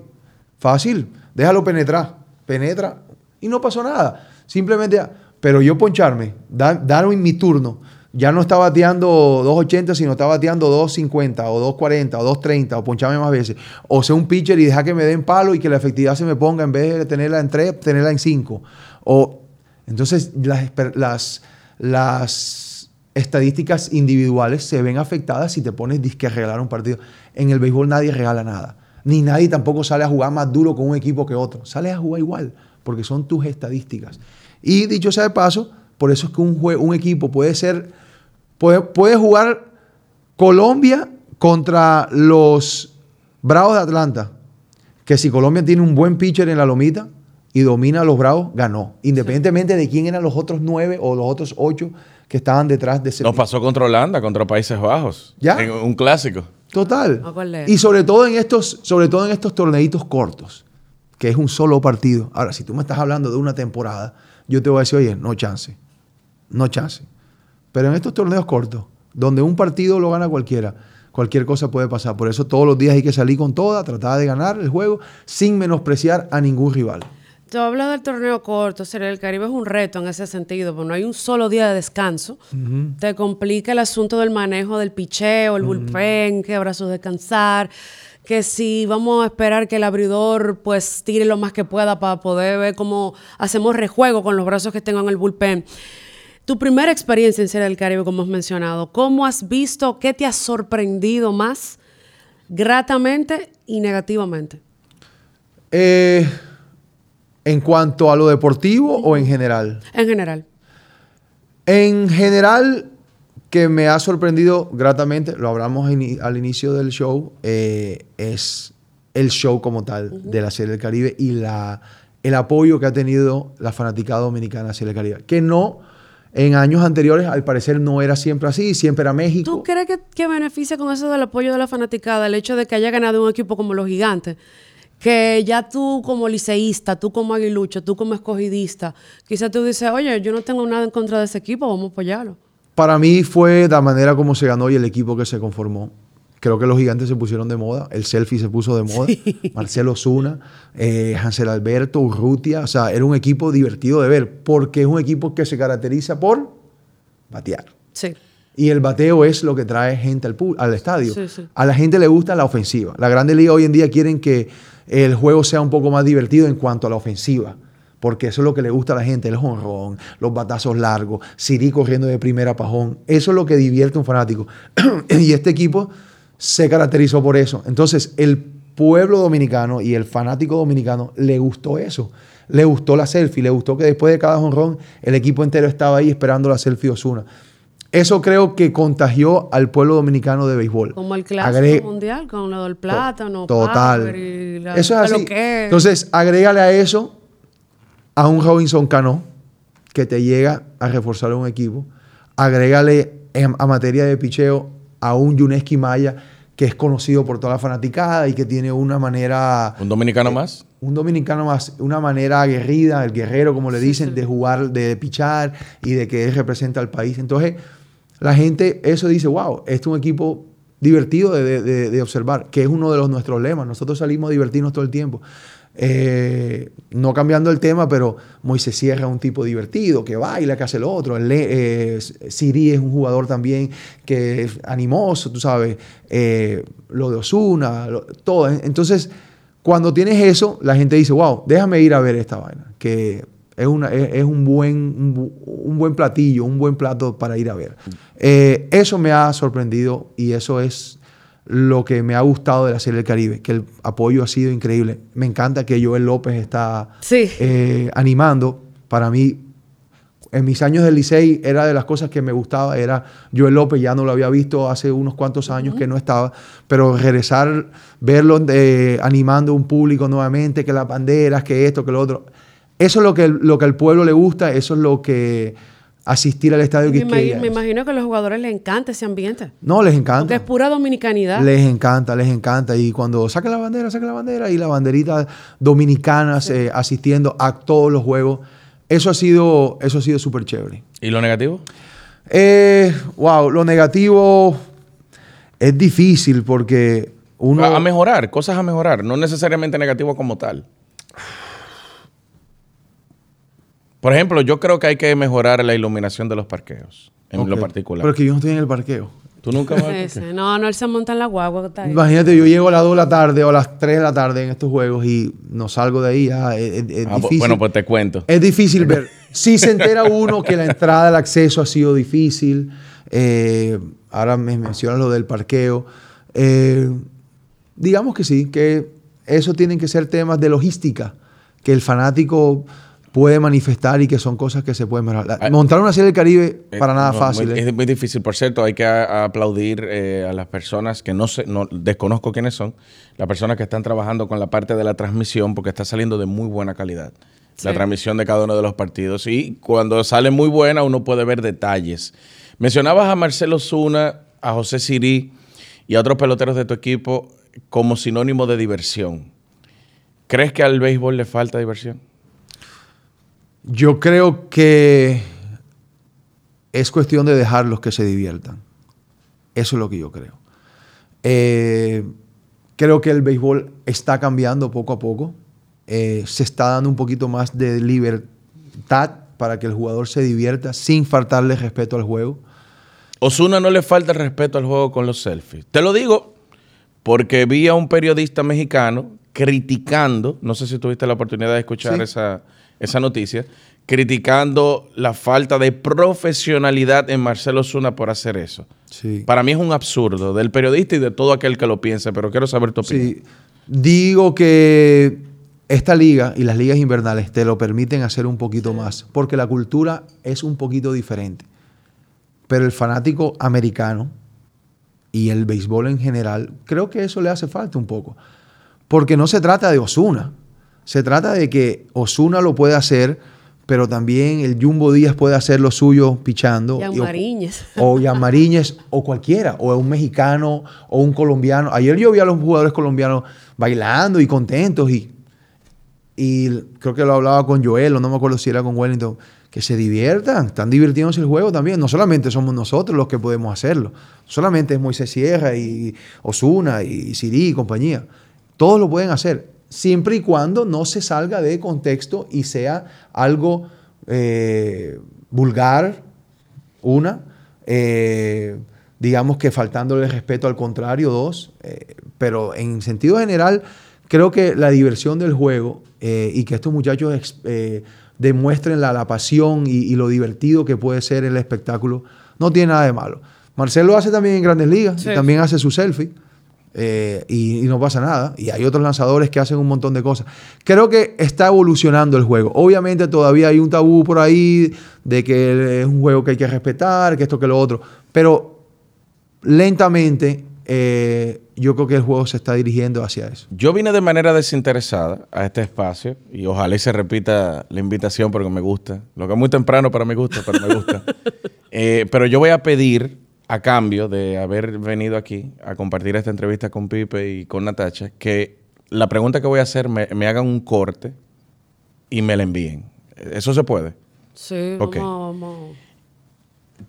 Fácil. Déjalo penetrar. Penetra y no pasó nada. Simplemente, pero yo poncharme, dar, dar mi turno ya no está bateando 2.80, sino está bateando 2.50 o 2.40 o 2.30 o poncharme más veces. O sea un pitcher y deja que me den palo y que la efectividad se me ponga en vez de tenerla en 3, tenerla en 5. O, entonces las, las, las estadísticas individuales se ven afectadas si te pones disque a regalar un partido. En el béisbol nadie regala nada. Ni nadie tampoco sale a jugar más duro con un equipo que otro. Sale a jugar igual, porque son tus estadísticas. Y dicho sea de paso, por eso es que un, un equipo puede ser Puede, jugar Colombia contra los Bravos de Atlanta. Que si Colombia tiene un buen pitcher en la lomita y domina a los Bravos, ganó. Independientemente de quién eran los otros nueve o los otros ocho que estaban detrás de ese. Nos pasó contra Holanda, contra Países Bajos. ¿Ya? En un clásico. Total. Y sobre todo en estos, sobre todo en estos torneitos cortos, que es un solo partido. Ahora, si tú me estás hablando de una temporada, yo te voy a decir, oye, no chance. No chance. Pero en estos torneos cortos, donde un partido lo gana cualquiera, cualquier cosa puede pasar. Por eso todos los días hay que salir con toda, tratar de ganar el juego sin menospreciar a ningún rival. Tú hablas del torneo corto, ser el Caribe es un reto en ese sentido, porque no hay un solo día de descanso. Te complica el asunto del manejo del picheo, el bullpen, que brazos descansar, que si vamos a esperar que el abridor pues tire lo más que pueda para poder ver cómo hacemos rejuego con los brazos que tengo en el bullpen. Tu primera experiencia en Serie del Caribe, como has mencionado, ¿cómo has visto, qué te ha sorprendido más gratamente y negativamente? Eh, ¿En cuanto a lo deportivo o en general? En general. En general, que me ha sorprendido gratamente, lo hablamos al inicio del show, eh, es el show como tal de la Serie del Caribe y la, el apoyo que ha tenido la fanaticada dominicana a la Serie del Caribe. Que no, en años anteriores, al parecer no era siempre así, siempre era México. ¿Tú crees que, que beneficia con eso del apoyo de la fanaticada el hecho de que haya ganado un equipo como los gigantes? Que ya tú como liceísta, tú como aguilucho, tú como escogidista, quizás tú dices, oye, yo no tengo nada en contra de ese equipo, vamos a apoyarlo. Para mí fue la manera como se ganó y el equipo que se conformó. Creo que los gigantes se pusieron de moda, el selfie se puso de moda, Marcelo Zuna, eh, Hansel Alberto, Urrutia, o sea, era un equipo divertido de ver, porque es un equipo que se caracteriza por batear. Sí. Y el bateo es lo que trae gente al, al estadio. Sí, sí. A la gente le gusta la ofensiva. La Grande Liga hoy en día quieren que el juego sea un poco más divertido en cuanto a la ofensiva. Porque eso es lo que le gusta a la gente, el jonrón, los batazos largos, Siri corriendo de primera pajón. Eso es lo que divierte a un fanático. y este equipo se caracterizó por eso. Entonces, el pueblo dominicano y el fanático dominicano le gustó eso. Le gustó la selfie, le gustó que después de cada jonrón el equipo entero estaba ahí esperando la selfie Osuna. Eso creo que contagió al pueblo dominicano de béisbol. Como el clásico Agre- mundial con lo del plátano, Total. Power y la- eso es así. que es. Entonces, agrégale a eso a un Robinson Cano que te llega a reforzar un equipo. Agrégale en- a materia de picheo a un Yuneski Maya que es conocido por toda la fanaticada y que tiene una manera ¿Un dominicano más? un dominicano más, una manera aguerrida, el guerrero, como le dicen, de jugar, de pichar y de que él representa al país. Entonces, la gente, eso dice, wow, este es un equipo divertido de, de- de- de observar, que es uno de los, nuestros lemas. Nosotros salimos a divertirnos todo el tiempo. Eh, no cambiando el tema, pero Moisés Sierra es un tipo divertido, que baila, que hace lo otro. Eh, Siri es un jugador también que es animoso, tú sabes. Eh, lo de Osuna, todo. Entonces, cuando tienes eso, la gente dice, wow, déjame ir a ver esta vaina, que es, un, buen, un, bu- un buen platillo, un buen plato para ir a ver. Eh, eso me ha sorprendido y eso es lo que me ha gustado de la Serie del Caribe, que el apoyo ha sido increíble. Me encanta que Joel López está Sí. eh, animando. Para mí, en mis años del Licey, era de las cosas que me gustaba, era Joel López, ya no lo había visto hace unos cuantos años que no estaba, pero regresar, verlo eh, animando un público nuevamente, que las banderas, que esto, que lo otro. Eso es lo que, lo que al pueblo le gusta, eso es lo que asistir al estadio me, Quisqueya me imagino que a los jugadores les encanta ese ambiente. No, les Porque encanta. es pura dominicanidad. Les encanta, les encanta. Y cuando saca la bandera, saca la bandera y la banderita dominicana eh, asistiendo a todos los juegos, eso ha sido, eso ha sido súper chévere. ¿Y lo negativo? Eh, wow, lo negativo es difícil porque uno... A, a mejorar, cosas a mejorar, no necesariamente negativo como tal. Por ejemplo, yo creo que hay que mejorar la iluminación de los parqueos, en lo particular. Pero es que yo no estoy en el parqueo. ¿Tú nunca vas? No, no, él se monta en la guagua. Imagínate, yo llego a las 2 de la tarde o a las 3 de la tarde en estos juegos y no salgo de ahí. ya, es, es- es Ah, difícil. bueno, pues te cuento. Es difícil ver. Si se entera uno que la entrada, el acceso ha sido difícil. eh, ahora me mencionas lo del parqueo. eh, digamos que sí, que eso tienen que ser temas de logística, que el fanático puede manifestar y que son cosas que se pueden mejorar. La- Ah, Montar una serie del Caribe Eh, para nada no, fácil. muy- ¿eh? Es muy difícil. Por cierto, hay que a- aplaudir eh, a las personas que no sé, no desconozco quiénes son, las personas que están trabajando con la parte de la transmisión, porque está saliendo de muy buena calidad. La transmisión de cada uno de los partidos. Y cuando sale muy buena, uno puede ver detalles. Mencionabas a Marcelo Zuna, a José Sirí y a otros peloteros de tu equipo como sinónimo de diversión. ¿Crees que al béisbol le falta diversión? Yo creo que es cuestión de dejarlos que se diviertan. Eso es lo que yo creo. Eh, creo que el béisbol está cambiando poco a poco. Eh, se está dando un poquito más de libertad para que el jugador se divierta sin faltarle respeto al juego. Osuna no le falta el respeto al juego con los selfies. Te lo digo porque vi a un periodista mexicano criticando, no sé si tuviste la oportunidad de escuchar Sí. esa, esa noticia, criticando la falta de profesionalidad en Marcelo Osuna por hacer eso. Sí. Para mí es un absurdo del periodista y de todo aquel que lo piense, pero quiero saber tu opinión. Sí, digo que esta liga y las ligas invernales te lo permiten hacer un poquito más, porque la cultura es un poquito diferente. Pero el fanático americano y el béisbol en general, creo que eso le hace falta un poco. Porque no se trata de Osuna, se trata de que Osuna lo puede hacer, pero también el Jumbo Díaz puede hacer lo suyo pichando. O- Mariñez. O Yan Mariñez, o cualquiera, o un mexicano, o un colombiano. Ayer yo vi a los jugadores colombianos bailando y contentos y, y creo que lo hablaba con Joel, o no me acuerdo si era con Wellington, que se diviertan, están divirtiéndose el juego también. No solamente somos nosotros los que podemos hacerlo, solamente es Moisés Sierra y Osuna y Siri y compañía. Todos lo pueden hacer, siempre y cuando no se salga de contexto y sea algo eh, vulgar, una, eh, digamos que faltándole respeto al contrario, dos, eh, pero en sentido general, creo que la diversión del juego y que estos muchachos demuestren la, la pasión y, y lo divertido que puede ser el espectáculo, no tiene nada de malo. Marcelo hace también en grandes ligas, Sí. y también hace su selfie. Eh, y, y no pasa nada. Y hay otros lanzadores que hacen un montón de cosas. Creo que está evolucionando el juego. Obviamente todavía hay un tabú por ahí de que es un juego que hay que respetar, que esto, que lo otro. Pero lentamente eh, yo creo que el juego se está dirigiendo hacia eso. Yo vine de manera desinteresada a este espacio y ojalá y se repita la invitación porque me gusta. Lo que es muy temprano para mi gusto, pero me gusta. Eh, pero yo voy a pedir, a cambio de haber venido aquí a compartir esta entrevista con Pipe y con Natacha, que la pregunta que voy a hacer me, me hagan un corte y me la envíen. ¿Eso se puede? Sí, Ok. vamos, vamos.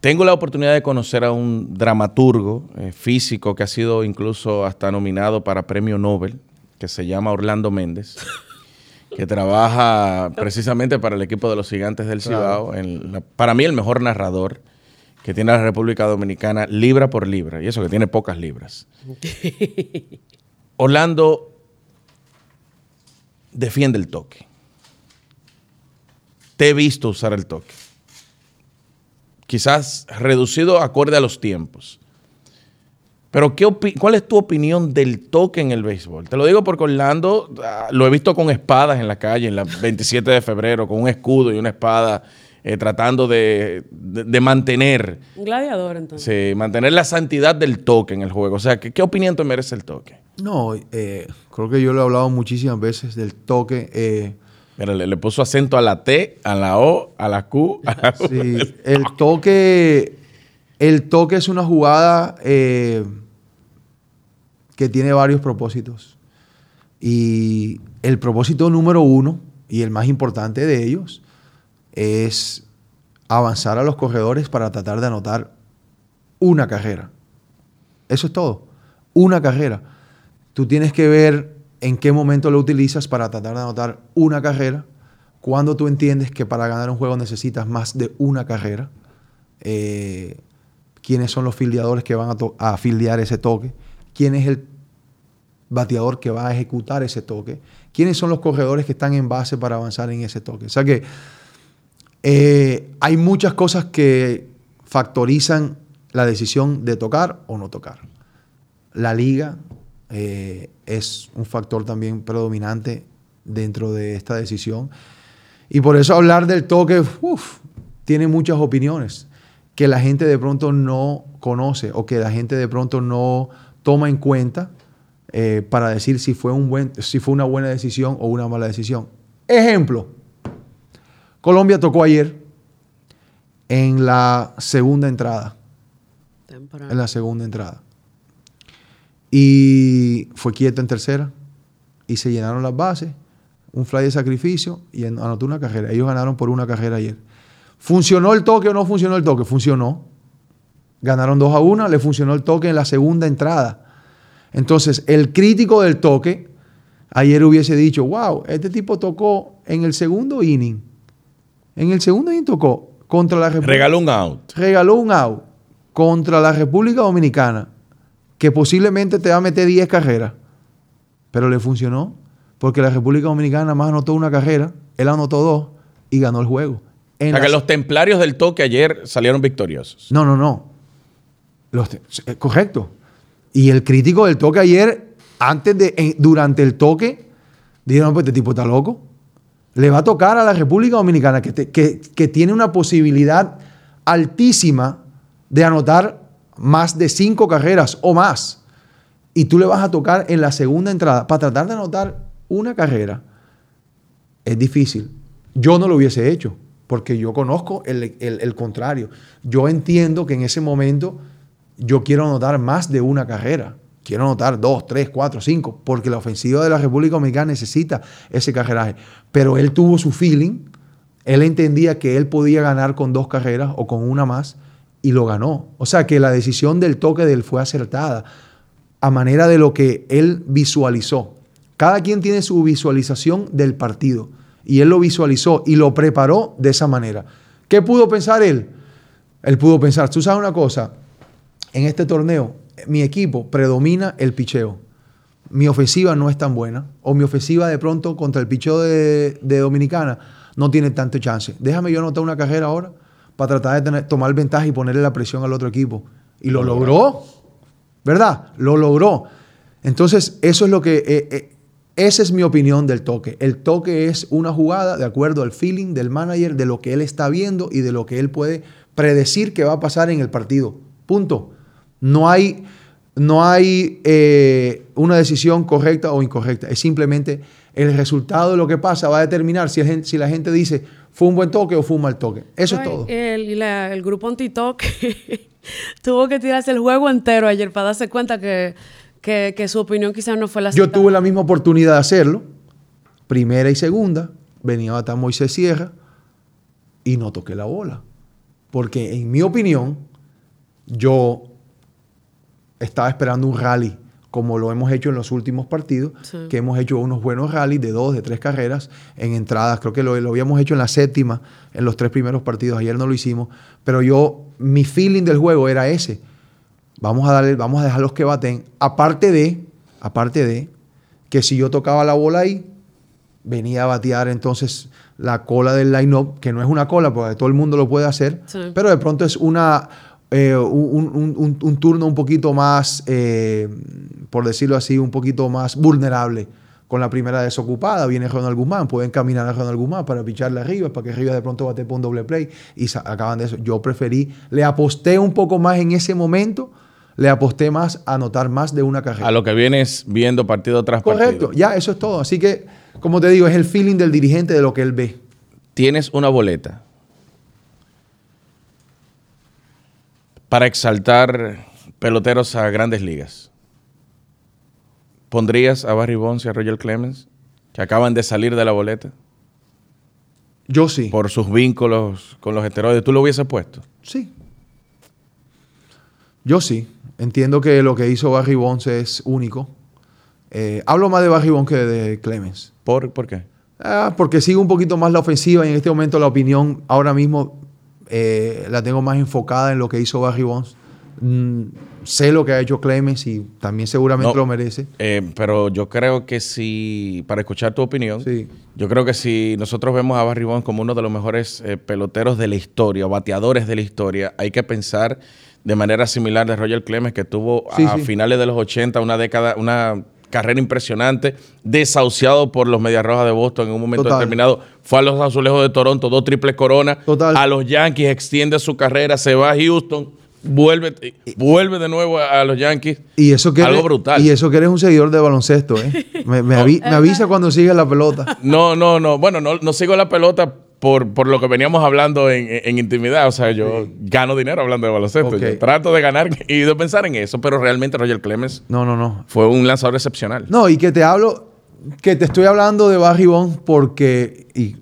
Tengo la oportunidad de conocer a un dramaturgo eh, físico que ha sido incluso hasta nominado para premio Nobel, que se llama Orlando Méndez, que trabaja precisamente para el equipo de los gigantes del Cibao. en la- para mí el mejor narrador que tiene la República Dominicana libra por libra, y eso que tiene pocas libras. Orlando defiende el toque. Te he visto usar el toque quizás reducido acorde a los tiempos. Pero ¿qué ¿cuál es tu opinión del toque en el béisbol? Te lo digo porque Orlando ah, lo he visto con espadas en la calle, en la 27 de febrero, con un escudo y una espada, eh, tratando de, de- de mantener, Un gladiador, entonces. sí, mantener la santidad del toque en el juego. O sea, ¿qué, qué opinión te merece el toque? No, eh, creo que yo lo he hablado muchísimas veces del toque. eh, Mira, le, le puso acento a la T, a la O, a la Q, a la U. Sí, el toque, el toque es una jugada eh, que tiene varios propósitos. Y el propósito número uno, y el más importante de ellos, es avanzar a los corredores para tratar de anotar una carrera. Eso es todo. Una carrera. Tú tienes que ver en qué momento lo utilizas para tratar de anotar una carrera. Cuando tú entiendes que para ganar un juego necesitas más de una carrera. eh, quiénes son los fildeadores que van a, a fildear ese toque. Quién es el bateador que va a ejecutar ese toque. Quiénes son los corredores que están en base para avanzar en ese toque. O sea que eh, hay muchas cosas que factorizan la decisión de tocar o no tocar. La liga eh, es un factor también predominante dentro de esta decisión. Y por eso hablar del toque uf, tiene muchas opiniones que la gente de pronto no conoce o que la gente de pronto no toma en cuenta eh, para decir si fue, un buen, si fue una buena decisión o una mala decisión. Ejemplo, Colombia tocó ayer en la segunda entrada. Temprano. En la segunda entrada. Y fue quieta en tercera. Y se llenaron las bases. Un fly de sacrificio y an- anotó una carrera. Ellos ganaron por una carrera ayer. ¿Funcionó el toque o no funcionó el toque? Funcionó. Ganaron 2 a 1, le funcionó el toque en la segunda entrada. Entonces, el crítico del toque ayer hubiese dicho, wow, este tipo tocó en el segundo inning. En el segundo inning tocó contra la República Regaló un out. regaló un out contra la República Dominicana que posiblemente te va a meter 10 carreras, pero le funcionó porque la República Dominicana más anotó una carrera, él anotó dos y ganó el juego. En O sea, que los templarios del toque ayer salieron victoriosos. No, no, no. Los te- eh, correcto. Y el crítico del toque ayer, antes de, en- durante el toque, Dijeron, pues este tipo está loco. Le va a tocar a la República Dominicana, que, tiene una posibilidad altísima de anotar más de cinco carreras o más. Y tú le vas a tocar en la segunda entrada para tratar de anotar una carrera. Es difícil. Yo no lo hubiese hecho, porque yo conozco el- el contrario. Yo entiendo que en ese momento yo quiero anotar más de una carrera. Quiero anotar dos, tres, cuatro, cinco, porque la ofensiva de la República Dominicana necesita ese carreraje. Pero él tuvo su feeling, él entendía que él podía ganar con dos carreras o con una más y lo ganó. O sea que la decisión del toque de él fue acertada a manera de lo que él visualizó. Cada quien tiene su visualización del partido y él lo visualizó y lo preparó de esa manera. ¿Qué pudo pensar él? Él pudo pensar, tú sabes una cosa, en este torneo mi equipo predomina el picheo. Mi ofensiva no es tan buena o mi ofensiva de pronto contra el picheo de, de Dominicana no tiene tanto chance. Déjame yo anotar una carrera ahora para tratar de tener- tomar ventaja y ponerle la presión al otro equipo. Y lo logró. ¿verdad? Lo logró. Entonces, eso es lo que, eh, eh, esa es mi opinión del toque. El toque es una jugada de acuerdo al feeling del manager, de lo que él está viendo y de lo que él puede predecir que va a pasar en el partido. Punto. No hay, no hay eh, una decisión correcta o incorrecta. Es simplemente el resultado de lo que pasa va a determinar si, la gente- si la gente dice fue un buen toque o fue un mal toque. Eso es todo. El, la- el grupo anti-toque tuvo que tirarse el juego entero ayer para darse cuenta que, que, que su opinión quizás no fue la Yo tuve la misma oportunidad de hacerlo. Primera y segunda. Venía a batar Moisés Sierra y no toqué la bola. Porque en mi opinión, yo estaba esperando un rally, como lo hemos hecho en los últimos partidos, Sí. que hemos hecho unos buenos rallies de dos, de tres carreras en entradas. Creo que lo, lo habíamos hecho en la séptima, en los tres primeros partidos. Ayer no lo hicimos. Pero yo, mi feeling del juego era ese. Vamos a darle, vamos a dejarlos que baten. Aparte de, aparte de, que si yo tocaba la bola ahí, venía a batear entonces la cola del line-up, que no es una cola, porque todo el mundo lo puede hacer, Sí. pero de pronto es una, eh, un, un- un- un turno un poquito más, eh, por decirlo así, un poquito más vulnerable. Con la primera desocupada, viene Ronald Guzmán, pueden caminar a Ronald Guzmán para picharle arriba, para que arriba de pronto bate por un doble play y acaban de eso. Yo preferí, le aposté un poco más en ese momento, le aposté más a anotar más de una carrera. A lo que vienes viendo partido tras Correcto, partido. ya, eso es todo. Así que, como te digo, es el feeling del dirigente de lo que él ve. Tienes una boleta para exaltar peloteros a grandes ligas. ¿Pondrías a Barry Bonds y a Roger Clemens, que acaban de salir de la boleta, Yo sí. por sus vínculos con los esteroides? ¿Tú lo hubieses puesto? Sí. Yo sí. Entiendo que lo que hizo Barry Bonds es único. Eh, hablo más de Barry Bonds que de Clemens. ¿Por, ¿por qué? Ah, porque sigo un poquito más la ofensiva y en este momento la opinión ahora mismo eh, la tengo más enfocada en lo que hizo Barry Bonds. Mm, sé lo que ha hecho Clemens y también seguramente No. lo merece. Eh, pero yo creo que si, para escuchar tu opinión, Sí. yo creo que si nosotros vemos a Barry Bonds como uno de los mejores eh, peloteros de la historia, o bateadores de la historia, hay que pensar de manera similar de Roger Clemens, que tuvo Sí, a sí. finales de los 80 una década, una carrera impresionante, desahuciado por los Medias Rojas de Boston en un momento Total. determinado. Fue a los Azulejos de Toronto, dos triples coronas. Total. A los Yankees extiende su carrera, se va a Houston, vuelve, vuelve de nuevo a, a los Yankees. Y eso que Algo eres- brutal. Y eso que eres un seguidor de baloncesto, ¿eh? Me, me avi- me avisa cuando sigues la pelota. No, no, no. Bueno, no, no sigo la pelota por, por lo que veníamos hablando en, en intimidad. O sea, yo gano dinero hablando de baloncesto. Yo trato de ganar y de pensar en eso, pero realmente Roger Clemens No, no, no. fue un lanzador excepcional. No, y que te hablo, que te estoy hablando de Barry Bonds porque y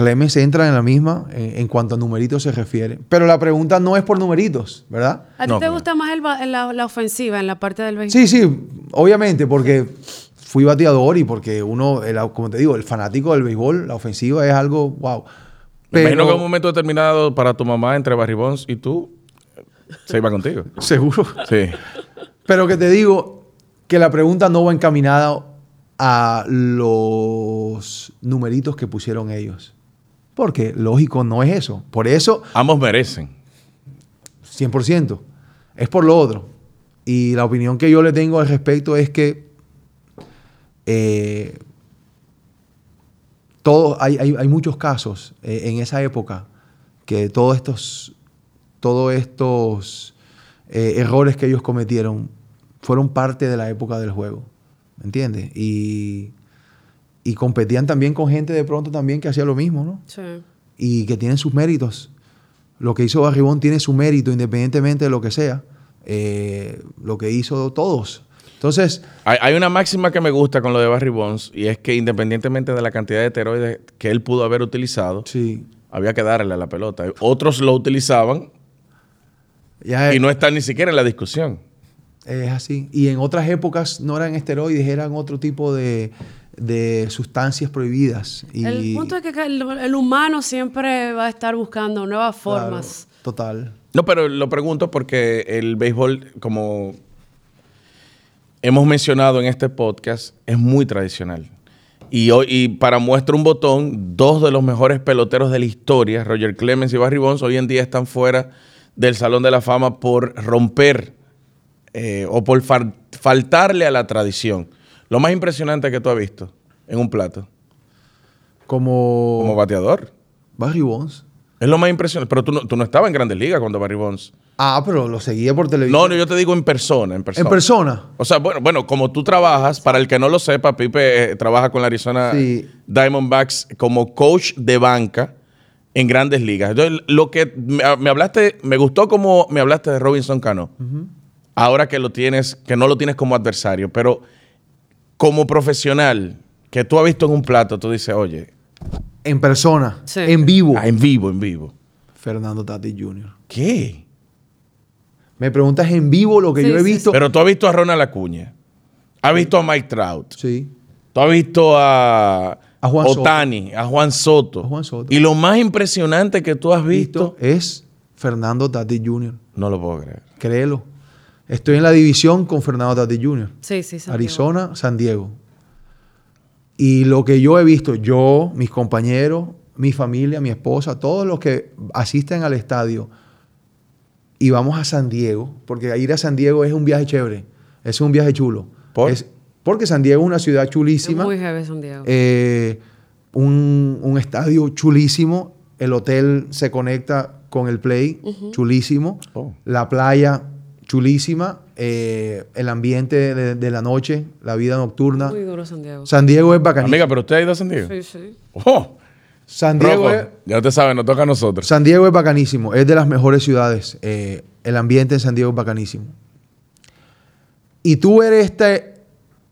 Clemens entra en la misma en, en cuanto a numeritos se refiere. Pero la pregunta no es por numeritos, ¿verdad? ¿A ti No, te pero- gusta más el la, la ofensiva en la parte del béisbol? Sí, sí, obviamente, porque fui bateador y porque uno, el- como te digo, el fanático del béisbol, la ofensiva es algo, wow. Me imagino que en un Pero, momento determinado para tu mamá, entre Barry Bonds y tú, se iba contigo. seguro. Sí. Pero que te digo que la pregunta no va encaminada a los numeritos que pusieron ellos. Porque lógico no es eso. Por eso, Ambos merecen. 100%. Es por lo otro. Y la opinión que yo le tengo al respecto es que eh, todo, hay, hay, hay muchos casos eh, en esa época que todos estos, todos estos eh, errores que ellos cometieron fueron parte de la época del juego. ¿Me entiendes? Y, y competían también con gente de pronto también que hacía lo mismo, ¿no? Sí. y que tienen sus méritos. Lo que hizo Barribón tiene su mérito independientemente de lo que sea. Eh, lo que hizo todos. Entonces, Hay, hay una máxima que me gusta con lo de Barry Bonds y es que independientemente de la cantidad de esteroides que él pudo haber utilizado, sí, había que darle a la pelota. Otros lo utilizaban ya y no están ni siquiera en la discusión. Es así. Y en otras épocas no eran esteroides, eran otro tipo de, de sustancias prohibidas. Y, El punto es que el, el humano siempre va a estar buscando nuevas claro, formas. total. No, pero lo pregunto porque el béisbol, como hemos mencionado en este podcast, es muy tradicional. Y, hoy, y para muestra un botón, dos de los mejores peloteros de la historia, Roger Clemens y Barry Bonds, hoy en día están fuera del Salón de la Fama por romper eh, o por fal- faltarle a la tradición. Lo más impresionante que tú has visto en un plato, Como, como bateador. Barry Bonds. Es lo más impresionante. Pero tú no, tú no estabas en Grandes Ligas cuando Barry Bonds. Ah, pero lo seguía por televisión. No, no, yo te digo en persona, en persona. en persona. O sea, bueno, bueno, como tú trabajas, para el que no lo sepa, Pipe eh, trabaja con la Arizona Sí. Diamondbacks como coach de banca en grandes ligas. Entonces, lo que me, me hablaste, me gustó como me hablaste de Robinson Cano. Ahora que lo tienes, que no lo tienes como adversario, pero como profesional que tú has visto en un plato, tú dices, oye, En persona. Sí. En vivo. ah, en vivo, en vivo. Fernando Tati Jr. ¿Qué? Me preguntas en vivo lo que Sí, yo he sí, visto. Pero tú has visto a Ronald Acuña, has visto a Mike Trout, Sí. Tú has visto a, A Juan Soto. Otani, a Juan Soto. A Juan Soto. Y lo más impresionante que tú has visto, Visto es Fernando Tati Jr. no lo puedo creer. Créelo. Estoy en la división con Fernando Tati Jr. Sí, sí, Santiago. Arizona, San Diego. Y lo que yo he visto, yo, mis compañeros, mi familia, mi esposa, todos los que asisten al estadio y vamos a San Diego, porque ir a San Diego es un viaje chévere, es un viaje chulo. ¿Por? Es- porque San Diego es una ciudad Es chulísima. muy heavy Santiago. Eh, un, un estadio chulísimo. El hotel se conecta con el play, chulísimo. Oh. La playa, chulísima. Eh, el ambiente de, de la noche, la vida nocturna. muy duro Santiago. San Diego es bacanísimo. Amiga, pero usted ha ido a San Diego. Sí, sí. Oh, San, Diego es, ya usted sabe, nos toca a nosotros. San Diego es bacanísimo. Es de las mejores ciudades. Eh, el ambiente en San Diego es bacanísimo. Y tú eres este,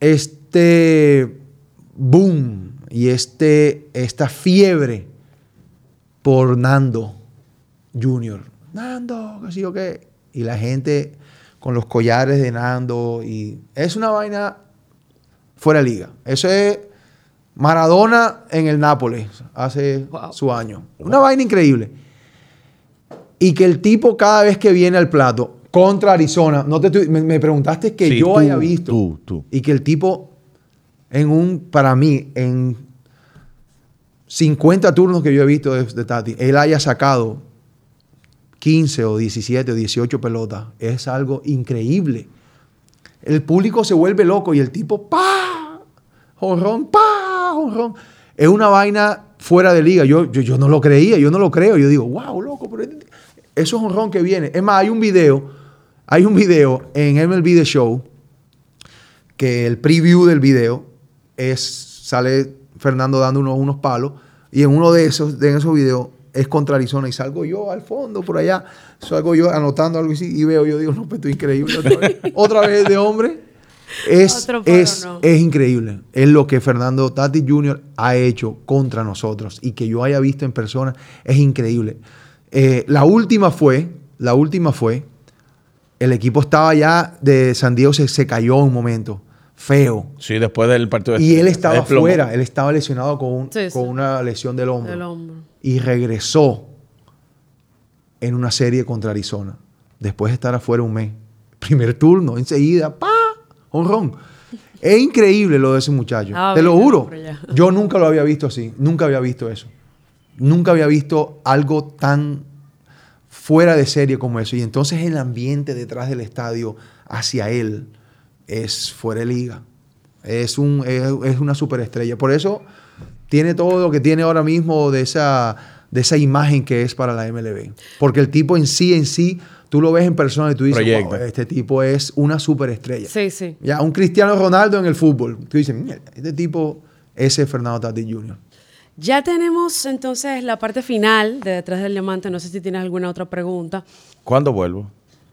este boom y este, esta fiebre por Nando Junior. Nando, qué sé yo qué. Y la gente con los collares de Nando. Y es una vaina fuera de liga. Eso es Maradona en el Nápoles hace Wow. su año. Una vaina increíble. Y que el tipo cada vez que viene al plato contra Arizona, no te estoy- me, me preguntaste que Sí, yo tú, haya visto. tú, tú. Y que el tipo en un, para mí, en 50 turnos que yo he visto de, de Tati, él haya sacado 15 o 17 o 18 pelotas. Es algo increíble. El público se vuelve loco y el tipo, ¡pa! Jonrón, ¡pa! Jonrón. Es una vaina fuera de liga. Yo, yo, yo no lo creía, yo no lo creo. Yo digo, wow, loco, pero eso es honrón que viene. Es más, hay un video, hay un video en MLB The Show que el preview del video es sale Fernando dando unos, unos palos y en uno de esos de esos videos es contra Arizona y salgo yo al fondo por allá salgo yo anotando algo así y veo yo digo no pues esto es increíble otra vez, otra vez de hombre es, es, no. es increíble es lo que Fernando Tati Jr. ha hecho contra nosotros y que yo haya visto en persona es increíble Eh, la última fue la última fue el equipo estaba ya de San Diego se, se cayó un momento feo Sí, después del partido. de- y él estaba fuera, él estaba lesionado con, un- Sí, sí. con una lesión del hombro. Del hombro. Y regresó en una serie contra Arizona. Después de estar afuera un mes. Primer turno, enseguida, ¡pa! Honrón. Es increíble lo de ese muchacho. Ah, Te lo juro. Yo nunca lo había visto así. Nunca había visto eso. Nunca había visto algo tan fuera de serie como eso. Y entonces el ambiente detrás del estadio hacia él es fuera de liga. Es, un, es, es una superestrella. Por eso tiene todo lo que tiene ahora mismo de esa, de esa imagen que es para la MLB. Porque el tipo en sí, en sí, tú lo ves en persona y tú dices. "Wow, este tipo es una superestrella. Sí, sí. Ya, un Cristiano Ronaldo en el fútbol. Tú dices, "Mierda, este tipo, ese es Fernando Tatis Jr. Ya tenemos entonces la parte final de Detrás del Diamante. No sé si tienes alguna otra pregunta. ¿Cuándo vuelvo?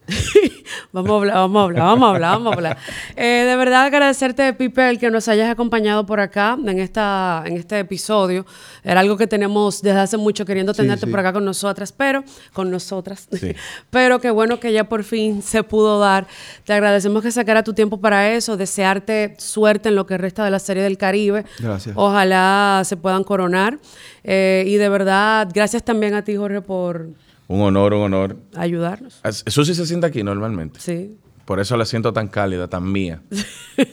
Vamos a hablar, vamos a hablar, vamos a hablar, vamos a hablar. Eh, de verdad agradecerte, Pipe, el que nos hayas acompañado por acá en, esta, en este episodio. Era algo que tenemos desde hace mucho queriendo Sí, tenerte sí. por acá con nosotras, pero con nosotras. Sí. pero qué bueno que ya por fin se pudo dar. Te agradecemos que sacara tu tiempo para eso, desearte suerte en lo que resta de la Serie del Caribe. Gracias. Ojalá se puedan coronar. Eh, y de verdad, gracias también a ti, Jorge, por Un honor, un honor. ayudarnos. As- Susi se sienta aquí normalmente. Sí. Por eso la siento tan cálida, tan mía.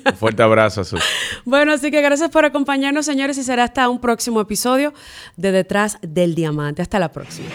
Un fuerte abrazo, Susi. Bueno, así que gracias por acompañarnos, señores, y será hasta un próximo episodio de Detrás del Diamante. Hasta la próxima.